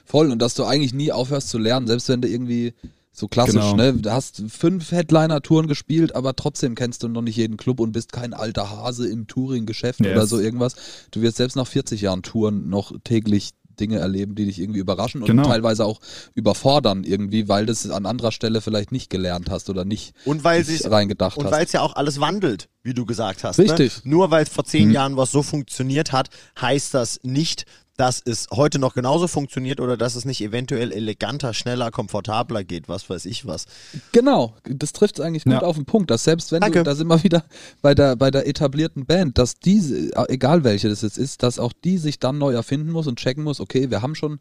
Voll. Und dass du eigentlich nie aufhörst zu lernen, selbst wenn du irgendwie so klassisch, Genau. ne? Du hast fünf Headliner-Touren gespielt, aber trotzdem kennst du noch nicht jeden Club und bist kein alter Hase im Touring-Geschäft Yes. oder so irgendwas. Du wirst selbst nach 40 Jahren Touren noch täglich Dinge erleben, die dich irgendwie überraschen und Genau. teilweise auch überfordern irgendwie, weil du es an anderer Stelle vielleicht nicht gelernt hast oder nicht Und weil sich reingedacht und hast. weil es ja auch alles wandelt, wie du gesagt hast. Richtig. Ne? Nur weil vor zehn Mhm. Jahren was so funktioniert hat, heißt das nicht, dass es heute noch genauso funktioniert oder dass es nicht eventuell eleganter, schneller, komfortabler geht, was weiß ich was. Genau, das trifft es eigentlich gut Ja. auf den Punkt, dass selbst wenn Danke. du, da sind wir wieder bei der, bei der etablierten Band, dass diese, egal welche das jetzt ist, dass auch die sich dann neu erfinden muss und checken muss, okay, wir haben schon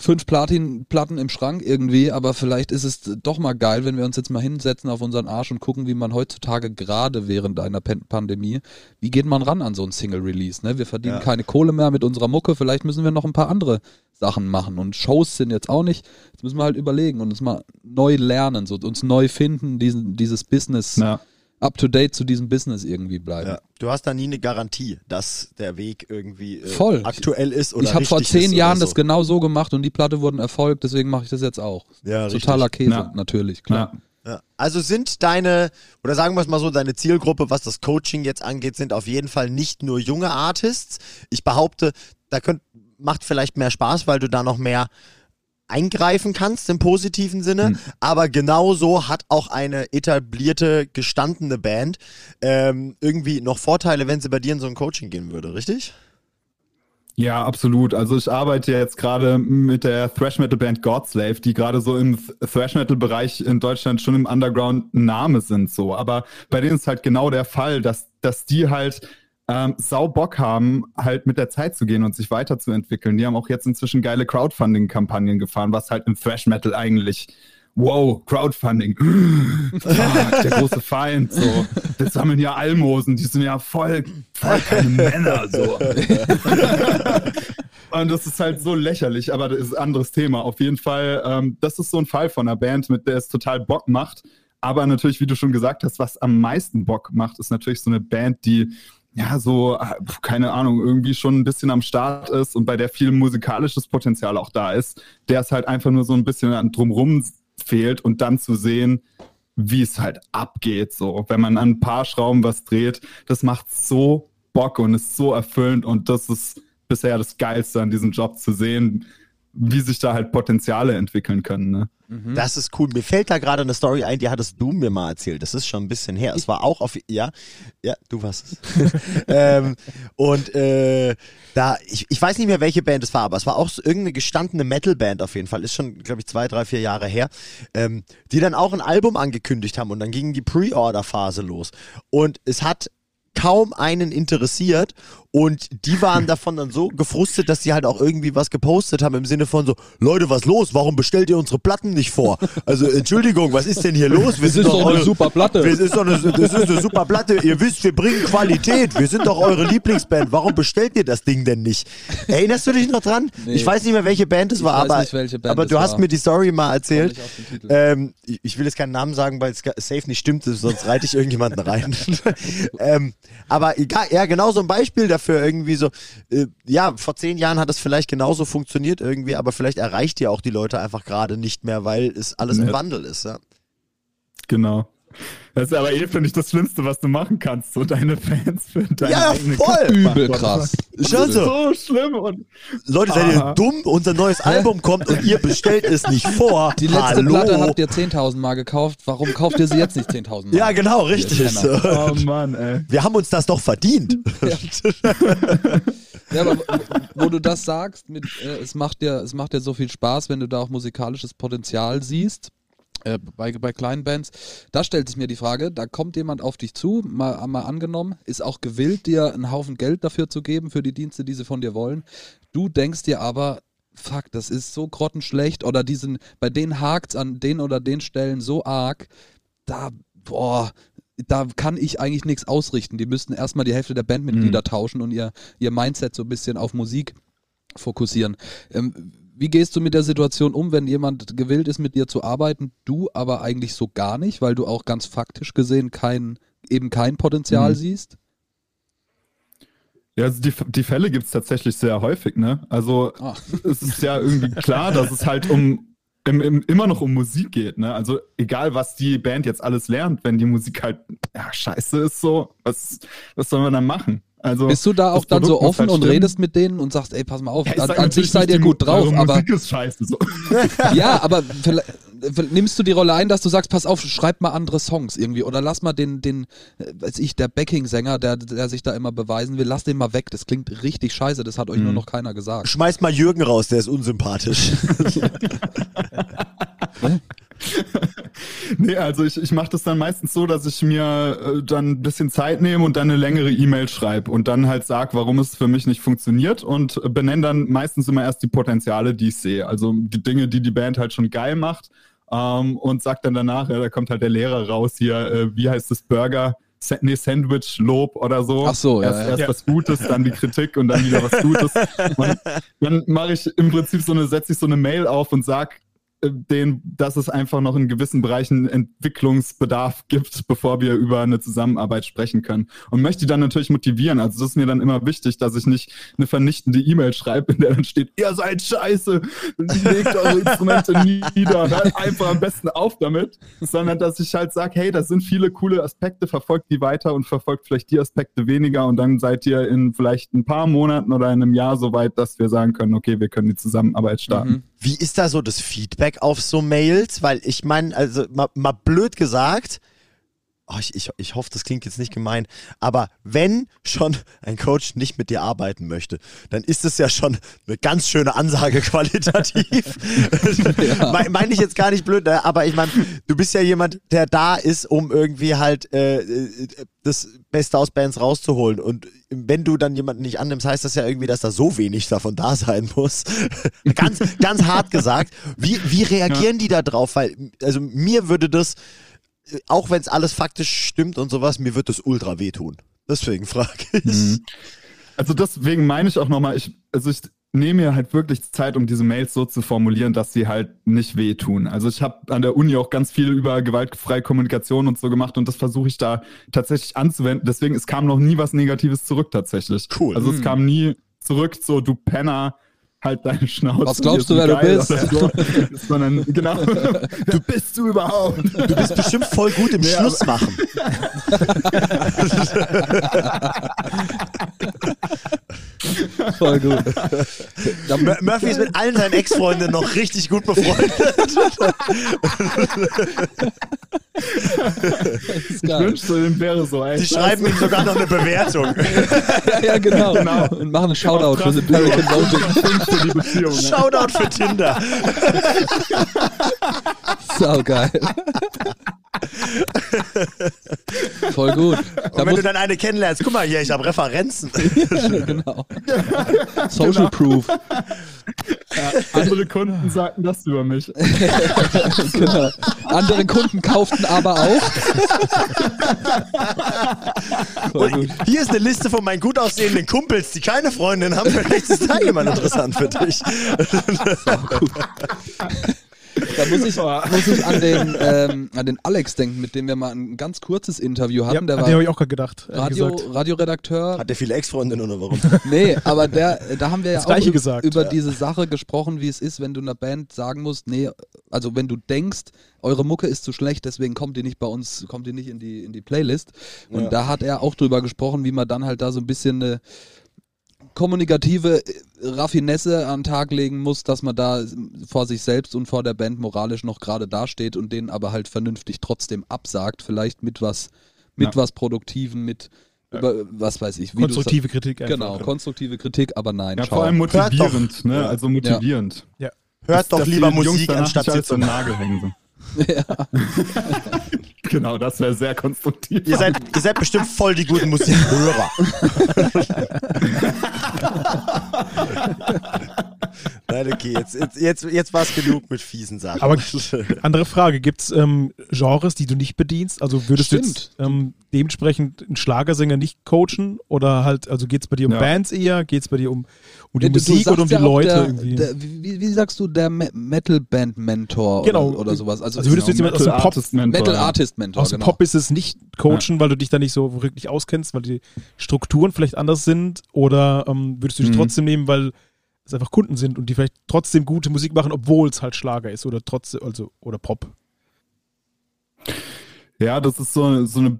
fünf Platin-Platten im Schrank irgendwie, aber vielleicht ist es doch mal geil, wenn wir uns jetzt mal hinsetzen auf unseren Arsch und gucken, wie man heutzutage gerade während einer Pan Pandemie, wie geht man ran an so ein Single-Release, ne? Wir verdienen Ja. keine Kohle mehr mit unserer Mucke, vielleicht müssen wir noch ein paar andere Sachen machen und Shows sind jetzt auch nicht, jetzt müssen wir halt überlegen und uns mal neu lernen, so uns neu finden, diesen, dieses Business, Na, up to date zu diesem Business irgendwie bleiben. Ja. Du hast da nie eine Garantie, dass der Weg irgendwie äh, Voll. aktuell ist oder ich habe vor richtig zehn Jahren oder das so. genau so gemacht und die Platte wurden Erfolg, deswegen mache ich das jetzt auch. Ja, richtig. Totaler Käse, Ja. natürlich, klar. Ja. Also sind deine, oder sagen wir es mal so, deine Zielgruppe, was das Coaching jetzt angeht, sind auf jeden Fall nicht nur junge Artists. Ich behaupte, da könnt, macht vielleicht mehr Spaß, weil du da noch mehr eingreifen kannst im positiven Sinne, Hm. aber genauso hat auch eine etablierte, gestandene Band ähm, irgendwie noch Vorteile, wenn sie bei dir in so ein Coaching gehen würde, richtig? Ja, absolut. Also ich arbeite jetzt gerade mit der Thrash Metal Band Godslave, die gerade so im Th- Thrash Metal Bereich in Deutschland schon im Underground ein Name sind so. Aber bei denen ist halt genau der Fall, dass, dass die halt ähm, sau Bock haben, halt mit der Zeit zu gehen und sich weiterzuentwickeln. Die haben auch jetzt inzwischen geile Crowdfunding-Kampagnen gefahren, was halt im Thrash Metal eigentlich Wow, Crowdfunding. Fuck, der große Feind. So, das sammeln ja Almosen, die sind ja voll, voll keine Männer. So. Und das ist halt so lächerlich, aber das ist ein anderes Thema. Auf jeden Fall, ähm, das ist so ein Fall von einer Band, mit der es total Bock macht. Aber natürlich, wie du schon gesagt hast, was am meisten Bock macht, ist natürlich so eine Band, die ja so, äh, keine Ahnung, irgendwie schon ein bisschen am Start ist und bei der viel musikalisches Potenzial auch da ist, der es halt einfach nur so ein bisschen drumrum fehlt und dann zu sehen, wie es halt abgeht, so, wenn man an ein paar Schrauben was dreht, das macht so Bock und ist so erfüllend und das ist bisher das Geilste an diesem Job zu sehen, wie sich da halt Potenziale entwickeln können. Ne? Das ist cool. Mir fällt da gerade eine Story ein, die hattest du mir mal erzählt. Das ist schon ein bisschen her. Es war auch auf, ja, ja, du warst es. ähm, und äh, da, ich, ich weiß nicht mehr, welche Band es war, aber es war auch so irgendeine gestandene Metal-Band auf jeden Fall. Ist schon, glaube ich, zwei, drei, vier Jahre her. Ähm, die dann auch ein Album angekündigt haben und dann ging die Pre-Order-Phase los. Und es hat kaum einen interessiert und die waren davon dann so gefrustet, dass sie halt auch irgendwie was gepostet haben im Sinne von so, Leute, was los? Warum bestellt ihr unsere Platten nicht vor? Also Entschuldigung, was ist denn hier los? Wir Das ist doch eine eure- super Platte. wir- ist, doch eine, das ist eine super Platte. Ihr wisst, wir bringen Qualität. Wir sind doch eure Lieblingsband. Warum bestellt ihr das Ding denn nicht? Erinnerst du dich noch dran? Nee. Ich weiß nicht mehr, welche Band es war, aber, aber du hast war. mir die Story mal erzählt. Ähm, ich will jetzt keinen Namen sagen, weil es safe nicht stimmt, sonst reite ich irgendjemanden rein. ähm, aber egal, ja, genau so ein Beispiel dafür irgendwie so. Äh, ja, vor zehn Jahren hat es vielleicht genauso funktioniert irgendwie, aber vielleicht erreicht ihr auch die Leute einfach gerade nicht mehr, weil es alles im Ja. Wandel ist. Ja. Genau. Das ist aber eh, finde ich, das Schlimmste, was du machen kannst, so deine Fans für deine Ja, voll. Übel krass. Schon so. So schlimm und Leute, seid ihr Aha. dumm? Unser neues Album kommt und ihr bestellt es nicht vor. Die letzte Hallo? Platte habt ihr 10.000 Mal gekauft, warum kauft ihr sie jetzt nicht 10.000 Mal? Ja, genau, richtig. Penner. oh Mann, ey. Wir haben uns das doch verdient. Ja, aber wo du das sagst, mit, äh, es, macht dir, es macht dir so viel Spaß, wenn du da auch musikalisches Potenzial siehst. Äh, bei, bei kleinen Bands, da stellt sich mir die Frage, da kommt jemand auf dich zu, mal, mal angenommen, ist auch gewillt, dir einen Haufen Geld dafür zu geben, für die Dienste, die sie von dir wollen. Du denkst dir aber, fuck, das ist so grottenschlecht oder diesen, bei denen hakt's an den oder den Stellen so arg, da, boah, da kann ich eigentlich nichts ausrichten. Die müssten erstmal die Hälfte der Bandmitglieder tauschen und ihr, ihr Mindset so ein bisschen auf Musik fokussieren. Ähm, wie gehst du mit der Situation um, wenn jemand gewillt ist, mit dir zu arbeiten, du aber eigentlich so gar nicht, weil du auch ganz faktisch gesehen kein, eben kein Potenzial Mhm. siehst? Ja, also die, die Fälle gibt's tatsächlich sehr häufig, ne? Also Ah. es ist ja irgendwie klar, dass es halt um im, im, immer noch um Musik geht, ne? Also egal, was die Band jetzt alles lernt, wenn die Musik halt ja, scheiße ist, so, was, was sollen wir dann machen? Also, Bist du da auch dann so Produkt muss offen halt und stimmen. redest mit denen und sagst, ey, pass mal auf, Ja, an, an sich seid ihr gut drauf, aber ist scheiße, so. ja, aber nimmst du die Rolle ein, dass du sagst, pass auf, schreib mal andere Songs irgendwie oder lass mal den, den, äh, weiß ich, der Backing-Sänger, der, der sich da immer beweisen will, lass den mal weg. Das klingt richtig scheiße, das hat euch Mhm. nur noch keiner gesagt. Schmeißt mal Jürgen raus, der ist unsympathisch. Nee, also ich, ich mache das dann meistens so, dass ich mir äh, dann ein bisschen Zeit nehme und dann eine längere E-Mail schreibe und dann halt sag, warum es für mich nicht funktioniert und benenne dann meistens immer erst die Potenziale, die ich sehe. Also die Dinge, die die Band halt schon geil macht ähm, und sag dann danach, ja, da kommt halt der Lehrer raus hier, äh, wie heißt das Burger? Nee, Sandwich, Lob oder so. Ach so, ja, erst, ja. erst Ja. was Gutes, dann die Kritik und dann wieder was Gutes. Und dann mache ich im Prinzip so eine, setze ich so eine Mail auf und sag den, dass es einfach noch in gewissen Bereichen Entwicklungsbedarf gibt, bevor wir über eine Zusammenarbeit sprechen können. Und möchte dann natürlich motivieren. Also das ist mir dann immer wichtig, dass ich nicht eine vernichtende E-Mail schreibe, in der dann steht, ihr seid scheiße, legt eure Instrumente nieder, hört einfach am besten auf damit, sondern dass ich halt sage, hey, das sind viele coole Aspekte, verfolgt die weiter und verfolgt vielleicht die Aspekte weniger und dann seid ihr in vielleicht ein paar Monaten oder in einem Jahr so weit, dass wir sagen können, okay, wir können die Zusammenarbeit starten. Mhm. Wie ist da so das Feedback auf so Mails? Weil ich meine, also mal, mal blöd gesagt, oh, ich, ich, ich hoffe, das klingt jetzt nicht gemein, aber wenn schon ein Coach nicht mit dir arbeiten möchte, dann ist es ja schon eine ganz schöne Ansage qualitativ. Me- Meine ich jetzt gar nicht blöd, ne? aber ich meine, du bist ja jemand, der da ist, um irgendwie halt äh, äh, das Beste aus Bands rauszuholen. Und wenn du dann jemanden nicht annimmst, heißt das ja irgendwie, dass da so wenig davon da sein muss. ganz, ganz hart gesagt. Wie, wie reagieren die da drauf? Weil, also mir würde das, auch wenn es alles faktisch stimmt und sowas, mir wird das ultra wehtun. Deswegen frage ich. Mhm. Also deswegen meine ich auch nochmal, ich, also ich nehme mir halt wirklich Zeit, um diese Mails so zu formulieren, dass sie halt nicht wehtun. Also ich habe an der Uni auch ganz viel über gewaltfreie Kommunikation und so gemacht und das versuche ich da tatsächlich anzuwenden. Deswegen, es kam noch nie was Negatives zurück tatsächlich. Cool. Also es Mhm. kam nie zurück, so du Penner, halt deine Schnauze. Was glaubst du, wer du bist? So. Sondern, genau, du bist du überhaupt. Du bist bestimmt voll gut im Nee, Schluss machen. Voll gut. Murphy ist mit allen seinen Ex-Freunden noch richtig gut befreundet. Ich wünschte, dem wäre so. Ey, Die schreiben ihm sogar noch eine Bewertung. Ja, ja, genau. Genau. Und machen einen Shoutout für Voting. Fünf für die Beziehung. ne? Shoutout für Tinder. Sau geil. Voll gut. Da Und wenn muss, du dann eine kennenlernst, guck mal hier, ich habe Referenzen. genau. Social Proof. Andere Kunden sagten das über mich. genau. Andere Kunden kauften aber auch. Voll gut. Und hier ist eine Liste von meinen gut aussehenden Kumpels, die keine Freundin haben. Vielleicht ist da jemand interessant für dich. Da muss ich, muss ich an, den, ähm, an den Alex denken, mit dem wir mal ein ganz kurzes Interview hatten. Ja, der an den habe war ich auch gerade gedacht. Radio. Radioredakteur. Hat der viele Ex-Freundinnen oder warum? Nee, aber der, da haben wir ja Das auch Gleiche ü- gesagt. über Ja. diese Sache gesprochen, wie es ist, wenn du einer Band sagen musst, nee, also wenn du denkst, eure Mucke ist zu schlecht, deswegen kommt ihr nicht bei uns, kommt ihr nicht in die, in die Playlist. Und Ja. da hat er auch drüber gesprochen, wie man dann halt da so ein bisschen eine kommunikative äh, Raffinesse an den Tag legen muss, dass man da vor sich selbst und vor der Band moralisch noch gerade dasteht und denen aber halt vernünftig trotzdem absagt, vielleicht mit was, mit Ja. was Produktiven, mit über, was weiß ich, wie Konstruktive Kritik einfach. Genau, konstruktive Kritik, aber nein. Ja, schau. vor allem Hört motivierend, doch. ne? Ja. Also motivierend. Hört doch Dass die lieber Musik anstatt an den Nagel hängen. So. genau, das wäre sehr konstruktiv. Ihr seid, ihr seid bestimmt voll die guten Musikhörer. Nein, okay, jetzt, jetzt, jetzt, jetzt war es genug mit fiesen Sachen. Aber andere Frage, gibt es ähm, Genres, die du nicht bedienst? Also würdest Stimmt. du jetzt ähm, dementsprechend einen Schlagersänger nicht coachen? Oder halt, also geht es bei dir um Ja. Bands eher? Geht es bei dir um, um die Du- du Musik oder um die ja Leute der, irgendwie? Der, wie, wie sagst du, der Me Metal-Band-Mentor Genau. oder, oder sowas? Also, Also würdest du jetzt jemand aus dem Pop- Artist Mentor, ja. Metal-Artist-Mentor, Aus dem genau. Pop ist es nicht coachen, weil du dich da nicht so wirklich auskennst, weil die Strukturen vielleicht anders sind? Oder ähm, würdest du dich Mhm. trotzdem nehmen, weil es einfach Kunden sind und die vielleicht trotzdem gute Musik machen, obwohl es halt Schlager ist oder trotzdem, also oder Pop? Ja, das ist so, so eine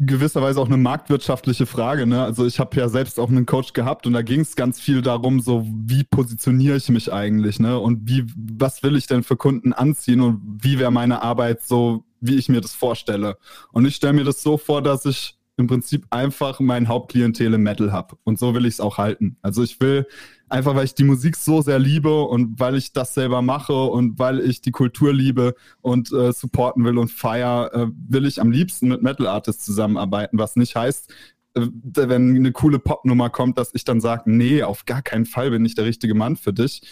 gewisserweise auch eine marktwirtschaftliche Frage. Ne? Also ich habe ja selbst auch einen Coach gehabt und da ging es ganz viel darum, so wie positioniere ich mich eigentlich, ne? Und wie, was will ich denn für Kunden anziehen und wie wäre meine Arbeit so, wie ich mir das vorstelle. Und ich stelle mir das so vor, dass ich im Prinzip einfach mein Hauptklientel im Metal habe. Und so will ich es auch halten. Also ich will einfach, weil ich die Musik so sehr liebe und weil ich das selber mache und weil ich die Kultur liebe und äh, supporten will und feier, äh, will ich am liebsten mit Metal Artists zusammenarbeiten, was nicht heißt, äh, wenn eine coole Popnummer kommt, dass ich dann sage, nee, auf gar keinen Fall bin ich der richtige Mann für dich.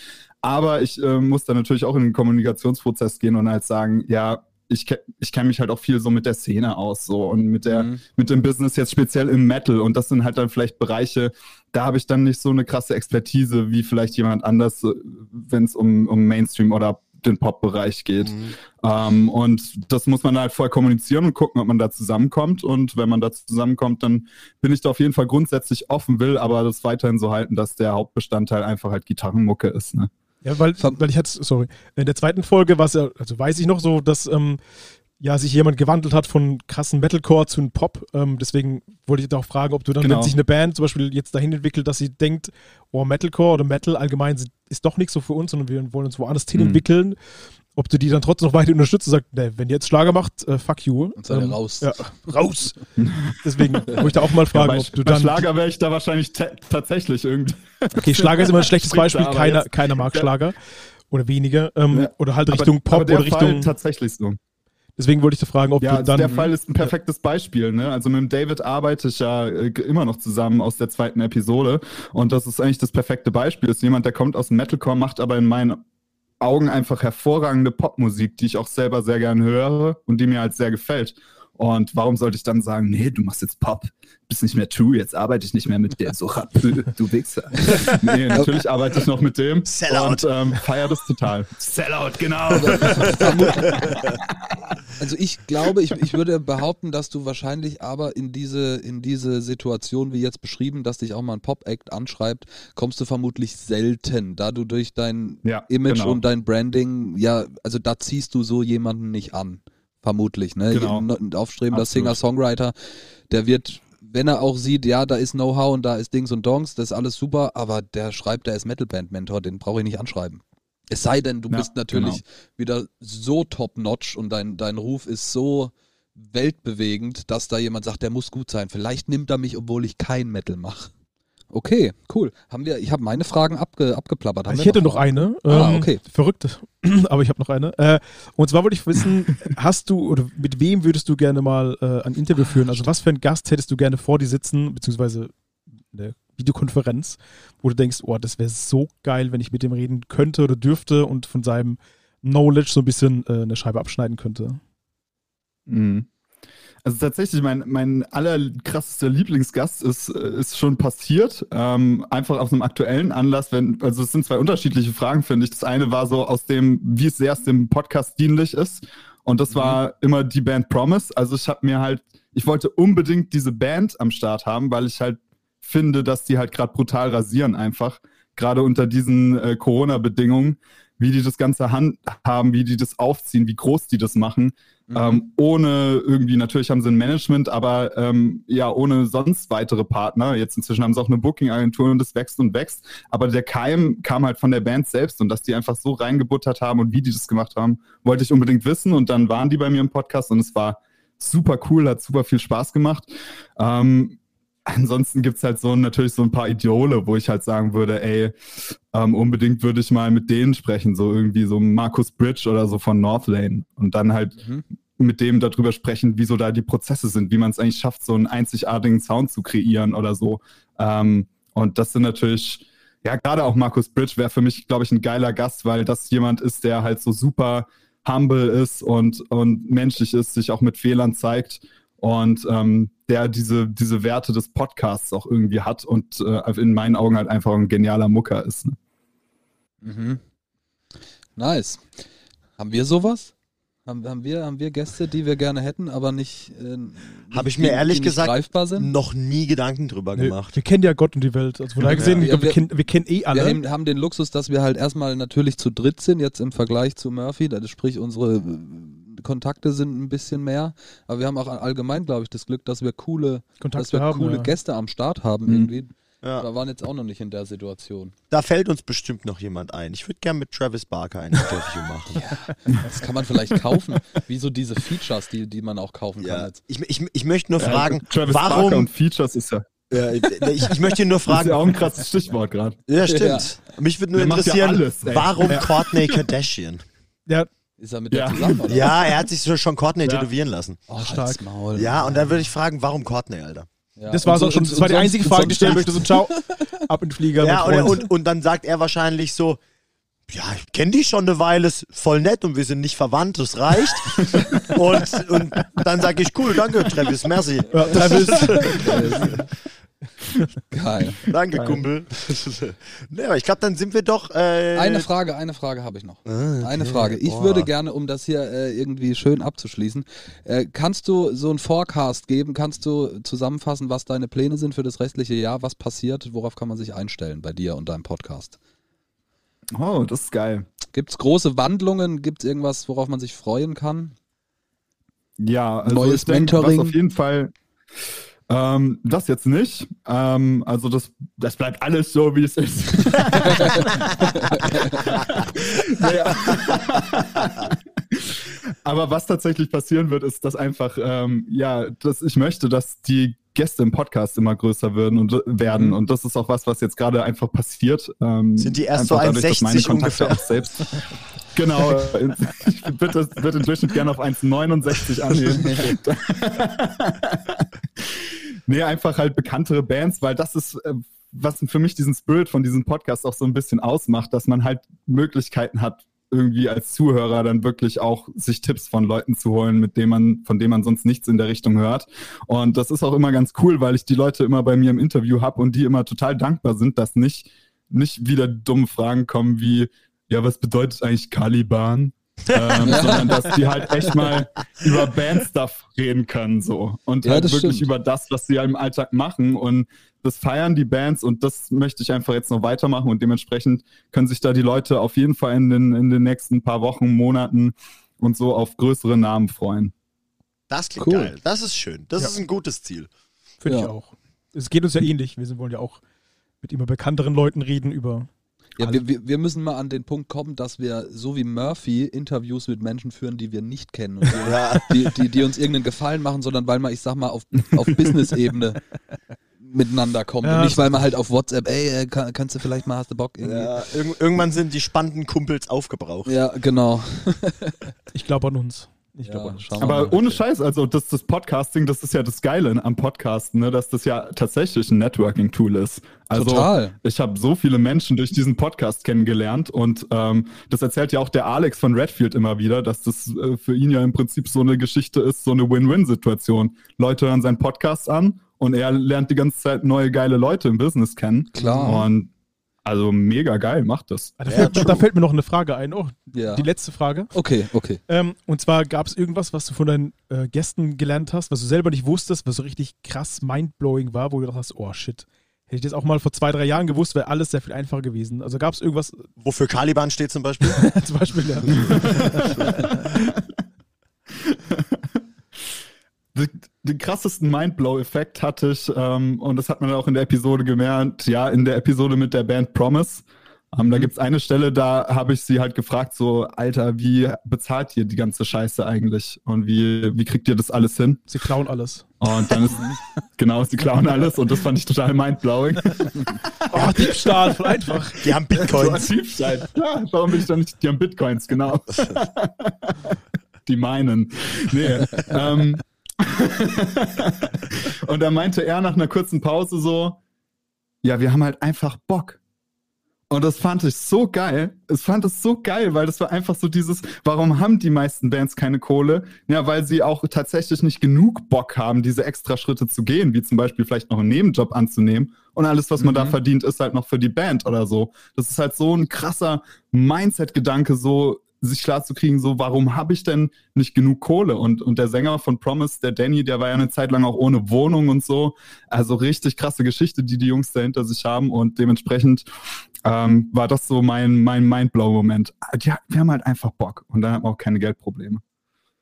Aber ich äh, muss dann natürlich auch in den Kommunikationsprozess gehen und halt sagen, ja, ich, ich kenne mich halt auch viel so mit der Szene aus so und mit der Mhm. mit dem Business jetzt speziell im Metal und das sind halt dann vielleicht Bereiche, da habe ich dann nicht so eine krasse Expertise wie vielleicht jemand anders, wenn es um, um Mainstream oder den Pop-Bereich geht. Mhm. Ähm, und das muss man halt vorher kommunizieren und gucken, ob man da zusammenkommt. Und wenn man da zusammenkommt, dann bin ich da auf jeden Fall grundsätzlich offen, will aber das weiterhin so halten, dass der Hauptbestandteil einfach halt Gitarrenmucke ist. Ne? Ja, weil, weil ich hatte, sorry, in der zweiten Folge war es ja, also weiß ich noch so, dass ähm, ja sich jemand gewandelt hat von krassen Metalcore zu einem Pop. Ähm, deswegen wollte ich auch fragen, ob du dann, Genau. wenn sich eine Band zum Beispiel jetzt dahin entwickelt, dass sie denkt, oh, Metalcore oder Metal allgemein ist doch nicht so für uns, sondern wir wollen uns woanders hin Mhm. Ob du die dann trotzdem noch weiter unterstützt und sagst, ne, wenn ihr jetzt Schlager macht, äh, fuck you. Und seid ihr raus. Ja, raus. Deswegen wollte ich da auch mal Ja, fragen, bei, ob du bei dann. Schlager wäre ich da wahrscheinlich ta- tatsächlich irgendwie. Okay, Schlager ist immer ein schlechtes Beispiel. aber Keiner, jetzt- keiner mag Ja. Schlager. Oder weniger. Ähm, Ja. Oder halt Aber- Richtung aber Pop der oder Fall Richtung. tatsächlich so. Deswegen wollte ich da fragen, ob Ja, du also dann. der Fall ist ein perfektes Beispiel. Ne? Also mit dem David arbeite ich ja äh, immer noch zusammen aus der zweiten Episode. Und das ist eigentlich das perfekte Beispiel. ist jemand, der kommt aus dem Metalcore, macht aber in meinen Augen einfach hervorragende Popmusik, die ich auch selber sehr gern höre und die mir halt sehr gefällt. Und warum sollte ich dann sagen, nee, du machst jetzt Pop, bist nicht mehr true, jetzt arbeite ich nicht mehr mit dir, so rapö, du Wichser. nee, natürlich arbeite ich noch mit dem Sellout. und ähm, feier das total. Sellout, genau. Also ich glaube, ich, ich würde behaupten, dass du wahrscheinlich aber in diese, in diese Situation, wie jetzt beschrieben, dass dich auch mal ein Pop-Act anschreibt, kommst du vermutlich selten, da du durch dein Ja, Image genau. und dein Branding, ja, also da ziehst du so jemanden nicht an. Vermutlich, ne? Genau. Ein aufstrebender. Singer-Songwriter, der wird, wenn er auch sieht, ja, da ist Know-how und da ist Dings und Dongs, das ist alles super, aber der schreibt, der ist Metal-Band-Mentor, den brauche ich nicht anschreiben. Es sei denn, du Ja, bist natürlich genau. wieder so top-notch und dein, dein Ruf ist so weltbewegend, dass da jemand sagt, der muss gut sein. Vielleicht nimmt er mich, obwohl ich kein Metal mache. Okay, cool. Haben wir, ich habe meine Fragen abge, abgeplappert. Haben ich wir hätte noch Fragen? eine. Ah, ähm, okay. Verrückt. Aber ich habe noch eine. Äh, und zwar wollte ich wissen, hast du oder mit wem würdest du gerne mal äh, ein Interview führen? Also was für einen Gast hättest du gerne vor dir sitzen, beziehungsweise eine Videokonferenz, wo du denkst, oh, das wäre so geil, wenn ich mit dem reden könnte oder dürfte und von seinem Knowledge so ein bisschen äh, eine Scheibe abschneiden könnte. Mhm. Also tatsächlich, mein, mein allerkrassester Lieblingsgast ist, äh, ist schon passiert. Ähm, einfach aus einem aktuellen Anlass, wenn, also es sind zwei unterschiedliche Fragen, finde ich. Das eine war so aus dem, wie sehr es dem Podcast dienlich ist. Und das war immer die Band Promise. Also ich habe mir halt, ich wollte unbedingt diese Band am Start haben, weil ich halt finde, dass die halt gerade brutal rasieren einfach. Gerade unter diesen äh, Corona-Bedingungen, wie die das Ganze handhaben, wie die das aufziehen, wie groß die das machen. Mhm. Ähm, ohne irgendwie, natürlich haben sie ein Management, aber ähm, ja, ohne sonst weitere Partner. Jetzt inzwischen haben sie auch eine Booking-Agentur und das wächst und wächst. Aber der Keim kam halt von der Band selbst und dass die einfach so reingebuttert haben und wie die das gemacht haben, wollte ich unbedingt wissen. Und dann waren die bei mir im Podcast und es war super cool, hat super viel Spaß gemacht. Ähm, ansonsten gibt's halt so natürlich so ein paar Idole, wo ich halt sagen würde, ey, ähm, unbedingt würde ich mal mit denen sprechen, so irgendwie so Markus Bridge oder so von Northlane. Und dann halt Mhm. mit dem darüber sprechen, wieso da die Prozesse sind, wie man es eigentlich schafft, so einen einzigartigen Sound zu kreieren oder so. Ähm, und das sind natürlich ja, gerade auch Markus Bridge wäre für mich, glaube ich, ein geiler Gast, weil das jemand ist, der halt so super humble ist und, und menschlich ist, sich auch mit Fehlern zeigt und ähm, der diese, diese Werte des Podcasts auch irgendwie hat und äh, in meinen Augen halt einfach ein genialer Mucker ist. Ne? Mhm. Nice. Haben wir sowas? Haben, haben, wir, haben wir Gäste, die wir gerne hätten, aber nicht. Äh, Habe ich mir ehrlich gesagt greifbar sind? noch nie Gedanken drüber Nee, gemacht. wir kennen ja Gott und die Welt. Also von daher gesehen, Ja, wir, wir- kennen, wir kennen eh alle. Wir haben, den Luxus, dass wir halt erstmal natürlich zu dritt sind, jetzt im Vergleich zu Murphy. Das sprich, unsere Kontakte sind ein bisschen mehr. Aber wir haben auch allgemein, glaube ich, das Glück, dass wir coole, dass Kontakte wir haben. coole ja. Gäste am Start haben Mhm. irgendwie. Ja. Da waren jetzt auch noch nicht in der Situation. Da fällt uns bestimmt noch jemand ein. Ich würde gerne mit Travis Barker ein Interview machen. Das kann man vielleicht kaufen. Wie so diese Features, die, die man auch kaufen kann Ja. jetzt. Ich, ich, ich möchte nur Ja, fragen, Travis Barker warum. und Features ist ja, Ja, ich, ich möchte nur ist fragen. ja auch ein krasses Stichwort gerade. Ja, stimmt. Mich würde nur ja interessieren, alles, warum Courtney Kardashian? Ja, Ist er mit Ja. der zusammen, oder? Ja, er hat sich so schon Courtney Ja. tätowieren lassen. Oh, Stark. Maul. Ja, und dann würde ich fragen, warum Courtney, Alter? Ja. das war so, so- schon. und- Das war die einzige Frage, die ich stellen möchte. So, ciao, ab in den Flieger. Ja, und, und, und dann sagt er wahrscheinlich so, ja, ich kenne die schon eine Weile, ist voll nett und wir sind nicht verwandt, das reicht. und, und dann sage ich, cool, danke, Travis, merci. ja, Travis, Geil. Danke, Kumpel. nee, aber ich glaube, dann sind wir doch. Äh, Eine Frage, eine Frage habe ich noch. Ah, Eine okay. Frage. Ich Boah. würde gerne, um das hier äh, irgendwie schön abzuschließen, äh, kannst du so einen Forecast geben? Kannst du zusammenfassen, was deine Pläne sind für das restliche Jahr? Was passiert? Worauf kann man sich einstellen bei dir und deinem Podcast? Oh, das ist geil. Gibt es große Wandlungen? Gibt es irgendwas, worauf man sich freuen kann? Ja, also Neues ich denk, Mentoring? Was auf jeden Fall. Ähm, das jetzt nicht. Ähm, also das, das bleibt alles so, wie es ist. Aber was tatsächlich passieren wird, ist, dass einfach, ähm, ja, dass ich möchte, dass die Gäste im Podcast immer größer werden und werden. Und das ist auch was, was jetzt gerade einfach passiert. Ähm, Sind die erst so einfach dadurch, dass meine 1,60 Kontakte ungefähr? auch selbst. Genau, ich würde würd im Durchschnitt gerne auf 1,69 anheben. nee, einfach halt bekanntere Bands, weil das ist, äh, was für mich diesen Spirit von diesem Podcast auch so ein bisschen ausmacht, dass man halt Möglichkeiten hat, irgendwie als Zuhörer dann wirklich auch sich Tipps von Leuten zu holen, mit denen man, von denen man sonst nichts in der Richtung hört. Und das ist auch immer ganz cool, weil ich die Leute immer bei mir im Interview habe und die immer total dankbar sind, dass nicht, nicht wieder dumme Fragen kommen wie, ja, was bedeutet eigentlich Caliban? Ähm, sondern dass die halt echt mal über Bandstuff reden können so und Ja, halt wirklich stimmt. über das, was sie im Alltag machen und das feiern die Bands und das möchte ich einfach jetzt noch weitermachen und dementsprechend können sich da die Leute auf jeden Fall in den, in den nächsten paar Wochen, Monaten und so auf größere Namen freuen. Das klingt Cool. geil. Das ist schön. Das Ja. ist ein gutes Ziel. finde ich Ja. auch. Es geht uns ja ähnlich. Wir sind, wollen ja auch mit immer bekannteren Leuten reden über. Ja, wir, wir, wir müssen mal an den Punkt kommen, dass wir, so wie Murphy, Interviews mit Menschen führen, die wir nicht kennen und die, Ja. die, die, die uns irgendeinen Gefallen machen, sondern weil man, ich sag mal, auf, auf Business-Ebene miteinander kommt. Ja, und nicht, weil man halt auf WhatsApp, ey, äh, kann, kannst du vielleicht mal, hast du Bock? Irgendwie. Ja, irg irgendwann sind die spannenden Kumpels aufgebraucht. Ja, genau. Ich glaube an uns. Ich Ja, glaube Aber mal. ohne Scheiß, also das, das Podcasting, das ist ja das Geile am Podcasten, ne, dass das ja tatsächlich ein Networking-Tool ist. Also Total. ich habe so viele Menschen durch diesen Podcast kennengelernt und ähm, das erzählt ja auch der Alex von Redfield immer wieder, dass das äh, für ihn ja im Prinzip so eine Geschichte ist, so eine Win-Win-Situation. Leute hören seinen Podcast an und er lernt die ganze Zeit neue geile Leute im Business kennen. Klar. Und also mega geil, macht das. Ah, Da, Ja, fällt, da fällt mir noch eine Frage ein. Oh, Ja. die letzte Frage. Okay, okay. Ähm, und zwar gab es irgendwas, was du von deinen äh, Gästen gelernt hast, was du selber nicht wusstest, was so richtig krass mindblowing war, wo du gedacht hast, oh shit. Hätte ich das auch mal vor zwei, drei Jahren gewusst, wäre alles sehr viel einfacher gewesen. Also gab es irgendwas, Wofür Caliban steht zum Beispiel? zum Beispiel, ja. Den, krassesten Mindblow-Effekt hatte ich, ähm, und das hat man auch in der Episode gemerkt, ja, in der Episode mit der Band Promise. Ähm, Da gibt's eine Stelle, da habe ich sie halt gefragt, so, Alter, wie bezahlt ihr die ganze Scheiße eigentlich? Und wie, wie kriegt ihr das alles hin? Sie klauen alles. Und dann ist, genau, sie klauen alles und das fand ich total mindblowing. Oh, Diebstahl, voll einfach. Die haben Bitcoins. Ja, warum bin ich dann nicht? Die haben Bitcoins, genau. Die meinen. Nee. ähm. und da meinte er nach einer kurzen Pause so, ja, wir haben halt einfach Bock. Und das fand ich so geil. Ich fand es so geil, weil das war einfach so dieses, warum haben die meisten Bands keine Kohle? Ja, weil sie auch tatsächlich nicht genug Bock haben, diese extra Schritte zu gehen, wie zum Beispiel vielleicht noch einen Nebenjob anzunehmen. Und alles, was man da Mhm. verdient, ist halt noch für die Band oder so. Das ist halt so ein krasser Mindset-Gedanke, so sich klar zu kriegen, so warum habe ich denn nicht genug Kohle? Und, und der Sänger von Promise, der Danny, der war ja eine Zeit lang auch ohne Wohnung und so. Also richtig krasse Geschichte, die die Jungs da hinter sich haben. Und dementsprechend ähm, war das so mein, mein Mindblow-Moment. Die, wir haben halt einfach Bock und dann haben wir auch keine Geldprobleme.